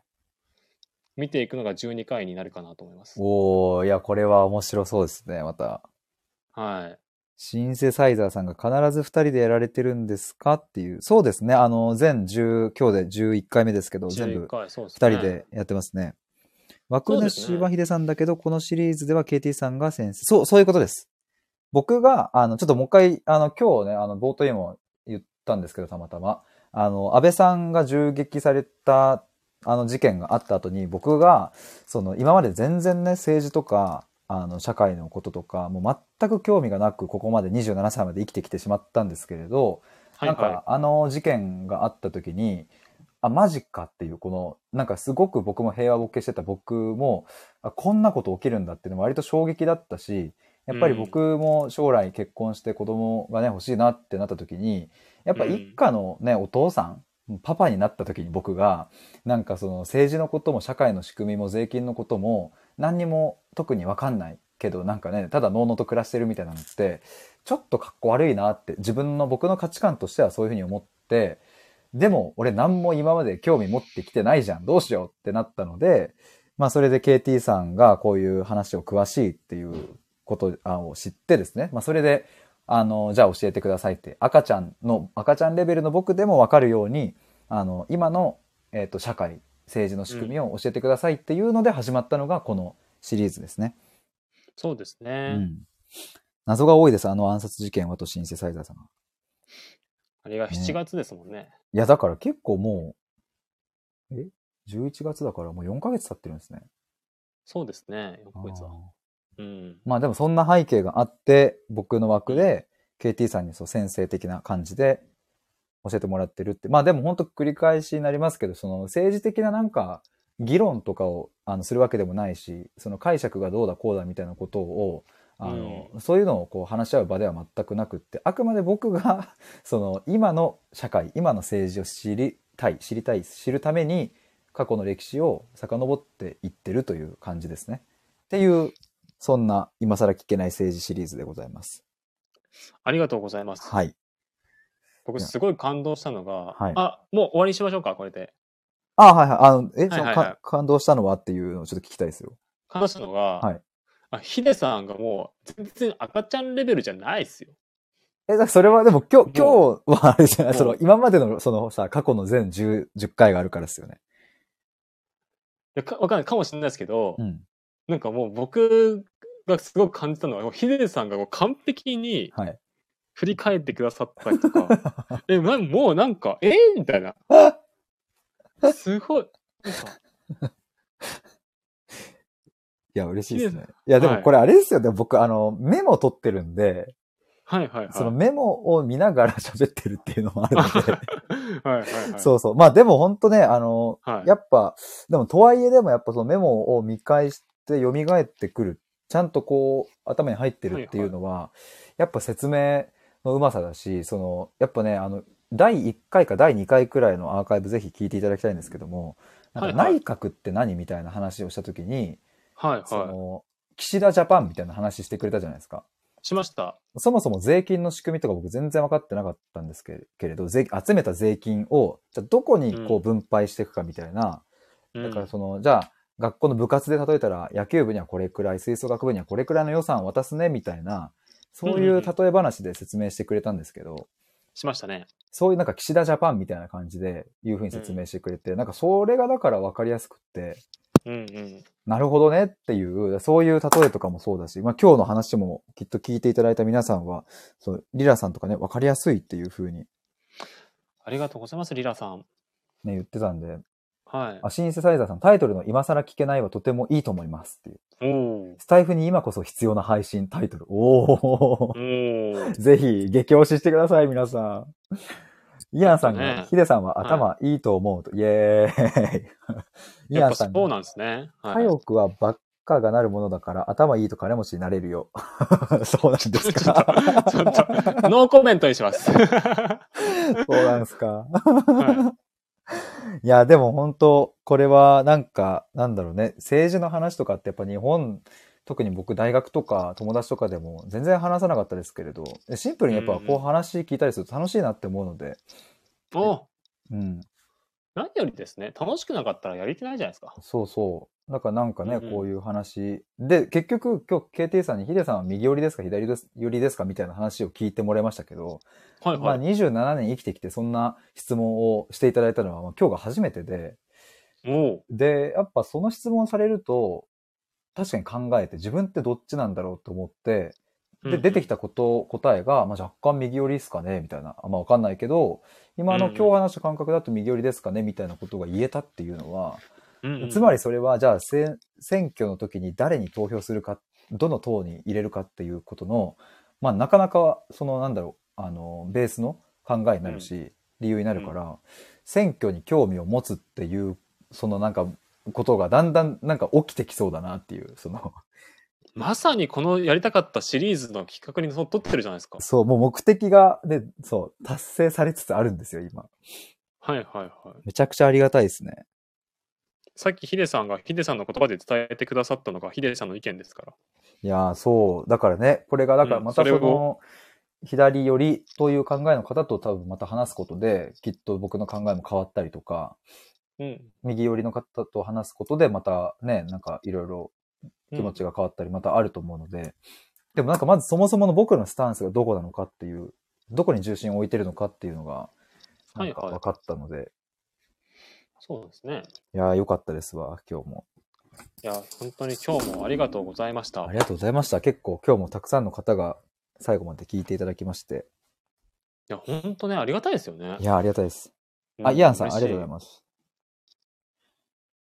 S2: 見ていくのが12回になるかなと思います。
S1: おー、いや、これは面白そうですね、また。
S2: はい。
S1: シンセサイザーさんが必ず二人でやられてるんですか？っていう。そうですね。あの、全10、今日で11回目ですけど、全
S2: 11
S1: 部
S2: 回、そうですね。
S1: 二人でやってますね。枠主はヒデさんだけど、このシリーズでは KT さんが先生。そう、そういうことです。僕が、あの、ちょっともう一回、あの、今日ね、あの、冒頭にも言ったんですけど、たまたま。あの、安倍さんが銃撃された、あの事件があった後に、僕が、その、今まで全然ね、政治とか、あの、社会のこととか、もう全く興味がなく、ここまで27歳まで生きてきてしまったんですけれど、
S2: はい
S1: なんか、
S2: は
S1: あの事件があった時に、あ、マジかっていう、この、なんかすごく僕も平和ボケしてた僕も、あこんなこと起きるんだっていうのも割と衝撃だったし、やっぱり僕も将来結婚して子供がね、欲しいなってなった時に、やっぱ一家のね、お父さん、パパになった時に僕が、なんかその政治のことも社会の仕組みも税金のことも何にも特にわかんないけど、なんかね、ただのうのと暮らしてるみたいなのって、ちょっとかっこ悪いなって、自分の僕の価値観としてはそういうふうに思って、でも俺何も今まで興味持ってきてないじゃん、どうしようってなったので、まあそれで KT さんがこういう話を詳しいっていうことを知ってですね、まあそれで、あの、じゃあ教えてくださいって、赤ちゃんの、赤ちゃんレベルの僕でもわかるように、あの、今の、えっ、と、社会、政治の仕組みを教えてくださいっていうので始まったのがこのシリーズですね。
S2: そうです
S1: う
S2: ね。
S1: ん。謎が多いです、あの暗殺事件はとシンセサイザーさんが。
S2: あれが7月ですもんね。
S1: いや、だから結構もう、え ?11 月だからもう4ヶ月経ってるんですね。
S2: そうですね。4ヶ月は。うん。
S1: まあでもそんな背景があって、僕の枠で KT さんにそう先生的な感じで教えてもらってるって。まあでも本当繰り返しになりますけど、その政治的ななんか議論とかをあのするわけでもないし、その解釈がどうだこうだみたいなことを、あの、そういうのをこう話し合う場では全くなくって、あくまで僕が その今の社会、今の政治を知りたい、知りたい、知るために過去の歴史を遡っていってるという感じですね。っていうそんな今更聞けない政治シリーズでございます。
S2: ありがとうございます。
S1: はい。
S2: 僕すごい感動したのが、
S1: はい
S2: あ、もう終わりにしましょうか、これで。
S1: あはいはい。あの、え、
S2: はいはいはい
S1: 感動したのはっていうのをちょっと聞きたいですよ。
S2: 感動したのが、
S1: はい
S2: あヒデさんがもう全然赤ちゃんレベルじゃないですよ。
S1: え、だからそれはでも今日、今
S2: も
S1: 日はあれじゃない、その今までのそのさ、過去の全10、10回があるからですよね。
S2: いやかわかんないかもしれないですけど、
S1: うん。
S2: なんかもう僕がすごく感じたのは、ヒデさんがもう完璧に
S1: はい。
S2: 振り返ってくださったりとか、え、なもうなんか、え？ーみたいな。すごい。
S1: いや、嬉しいですね。いや、でもこれあれですよね。僕、あの、メモ取ってるんで、
S2: はいはいはい。
S1: そのメモを見ながら喋ってるっていうのもあるので、
S2: はいはいはい。
S1: そうそう。まあでも本当ね、あの、
S2: はい。
S1: やっぱ、でもとはいえでもやっぱそのメモを見返して蘇ってくる。ちゃんとこう頭に入ってるっていうのは、やっぱ説明のうまさだし、その、やっぱね、あの、第1回か第2回くらいのアーカイブぜひ聞いていただきたいんですけども、なんか内閣って何みたいな話をしたときに、そ
S2: はいは
S1: の、岸田ジャパンみたいな話してくれたじゃないですか。
S2: い。しました。
S1: そもそも税金の仕組みとか僕全然分かってなかったんですけけれど、税集めた税金を、じゃあどこにこ
S2: う
S1: うん分配していくかみたいな、
S2: うん
S1: だからその、じゃあ、学校の部活で例えたら、野球部にはこれくらい、吹奏楽部にはこれくらいの予算を渡すね、みたいな、そういう例え話で説明してくれたんですけど、
S2: しましたね。
S1: そういうなんか岸田ジャパンみたいな感じで、いうふうに説明してくれて、なんかそれがだから分かりやすくって、
S2: うんうん。
S1: なるほどねっていう、そういう例えとかもそうだし、まあ今日の話もきっと聞いていただいた皆さんは、そう、リラさんとかね、分かりやすいっていうふうに
S2: ありがとうございます、リラさん。
S1: ね、言ってたんで、
S2: はい。
S1: あ、シンセサイザーさん、タイトルの今更聞けないはとてもいいと思いますっていう。スタイフに今こそ必要な配信タイトル。おー。
S2: おー
S1: ぜひ、激推ししてください、皆さん。イアンさんが、
S2: ね
S1: ヒデさんは頭いいと思うと、イエーイ。イアンさんが、
S2: そうなんですね。はい。
S1: 左翼はばっかがなるものだから、頭いいと金持ちになれるよ。そうなんですか。
S2: と、ちょっと、ノーコメントにします。
S1: そうなんですか。
S2: はい
S1: や、でも本当、これはなんか、なんだろうね、政治の話とかってやっぱ日本、特に僕大学とか友達とかでも全然話さなかったですけれど、シンプルにやっぱこう話聞いたりすると楽しいなって思うので、
S2: お
S1: うん。
S2: 何よりですね、楽しくなかったらやりてないじゃないですか。
S1: そうそう。だからなんかね、
S2: うんうん。
S1: こういう話。で、結局今日 KT さんにヒデさんは右寄りですか？左寄りですか？みたいな話を聞いてもらいましたけど、まあ
S2: はい。はい。
S1: 27年生きてきてそんな質問をしていただいたのは、まあ、今日が初めてで、で、やっぱその質問されると、確かに考えて自分ってどっちなんだろうと思って、で、出てきたこと、答えが、まあ、若干右寄りですかね？みたいな。あまあ、わかんないけど、今の今日話した感覚だと右寄りですかね？みたいなことが言えたっていうのは、
S2: うんうん
S1: つまりそれは、じゃあ、せ選挙の時に誰に投票するか、どの党に入れるかっていうことの、まあ、なかなか、その、なんだろう、あの、ベースの考えになるし、理由になるから、選挙に興味を持つっていう、そのなんか、ことがだんだんなんか起きてきそうだなっていう、その、
S2: まさにこのやりたかったシリーズの企画にのっとってるじゃないですか。
S1: そう、もう目的が、ね、そう、達成されつつあるんですよ、今。
S2: はいはいはい。
S1: めちゃくちゃありがたいですね。
S2: さっきヒデさんがヒデさんの言葉で伝えてくださったのがヒデさんの意見ですから。
S1: いやーそう。だからね、これが、だから
S2: うん
S1: また
S2: そ
S1: の、左寄りという考えの方と多分また話すことで、きっと僕の考えも変わったりとか、
S2: うん。
S1: 右寄りの方と話すことでまたね、なんかいろいろ気持ちが変わったりまたあると思うので、でもなんかまずそもそもの僕のスタンスがどこなのかっていう、どこに重心を置いてるのかっていうのが、なんか分かったので、
S2: そうですね。
S1: いやーよかったですわ、今日も。
S2: いや、本当に今日もありがとうございました
S1: あ。りがとうございました。結構今日もたくさんの方が最後まで聞いていただきまして。
S2: いや、本当ね、ありがたいですよね
S1: い。やーありがたいです。あ、
S2: うん
S1: イアンさん、ありがとうござい
S2: す。
S1: ます。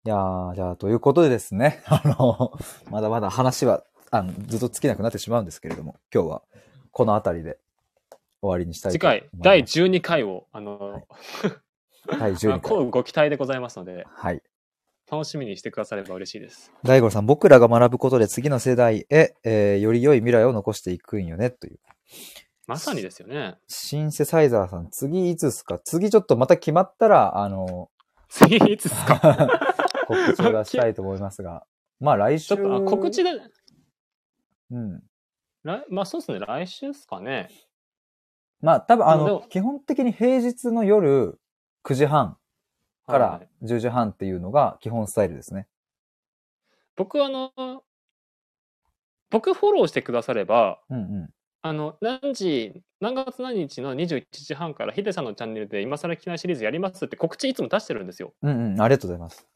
S1: いやー、じゃあ、ということでですね、あの、まだまだ話は、あの、ずっと尽きなくなってしまうんですけれども、今日は、この辺りで終わりにしたいと
S2: 次回、
S1: 思います。
S2: 第12回を、あの、
S1: はい 第12
S2: あ
S1: 回。
S2: こうご期待でございますので、
S1: はい。
S2: 楽しみにしてくだされば嬉しいです。
S1: 大五郎さん、僕らが学ぶことで次の世代へ、えーより良い未来を残していくんよね、という。
S2: まさにですよね。
S1: シンセサイザーさん、次いつですか？次ちょっとまた決まったら、あの、
S2: 次いつですか？
S1: 告知を出したいと思いますが。まあ来週。
S2: ちょっとあ告知で、
S1: うん。
S2: 来まあそうですね、来週ですかね。
S1: まあ多分あの基本的に平日の夜9時半から
S2: はい
S1: 10時半っていうのが基本スタイルですね。
S2: 僕あの、僕フォローしてくだされば、
S1: うんうん。
S2: あの、何時、何月何日の21時半からヒデさんのチャンネルで今更聞きないシリーズやりますって告知いつも出してるんですよ。
S1: うんうん。ありがとうございます。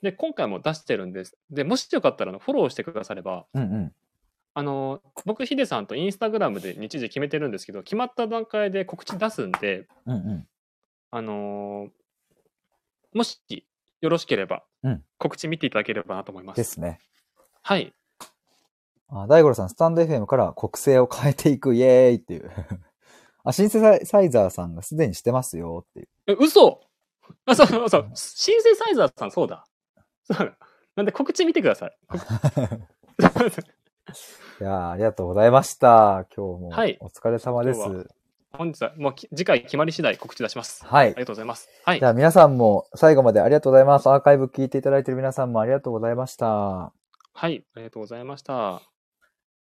S2: で、今回も出してるんです。で、もしよかったらフォローしてくだされば、
S1: うんうん。
S2: あの、僕ヒデさんとインスタグラムで日時決めてるんですけど、決まった段階で告知出すんで、
S1: うんうん。
S2: あのーもしよろしければ
S1: うん、
S2: 告知見ていただければなと思います。
S1: ですね。
S2: はい。
S1: あ大五郎さん、スタンド FM から国政を変えていく、イエーイっていう。あ、シンセサイザーさんがすでにしてますよっていう。
S2: え、嘘あ、そうそうそう。シンセサイザーさん、そうだ。そうだ。なんで告知見てください。
S1: いやーありがとうございました。今日も
S2: はい
S1: お疲れ様です。
S2: 今日本日はもうき次回決まり次第告知出します。
S1: はい
S2: あり。がとうございます。はい
S1: じゃ。あ皆さんも最後までありがとうございます。アーカイブ聞いていただいている皆さんもありがとうございました。
S2: はい。ありがとうございました。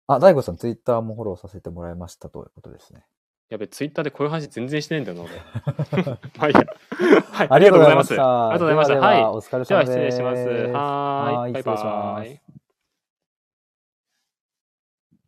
S1: あ、大悟さん、ツイッターもフォローさせてもらいましたということですね。
S2: やべ、ツイッターでこういう話全然してないんだよな、俺。まあいいや。はい。
S1: ありがとうございました。
S2: ありがとうございました。
S1: ではでは
S2: はい。
S1: お疲れ
S2: では
S1: 様です。
S2: 失礼します。はーい。バイ
S1: はい失礼します
S2: バイ。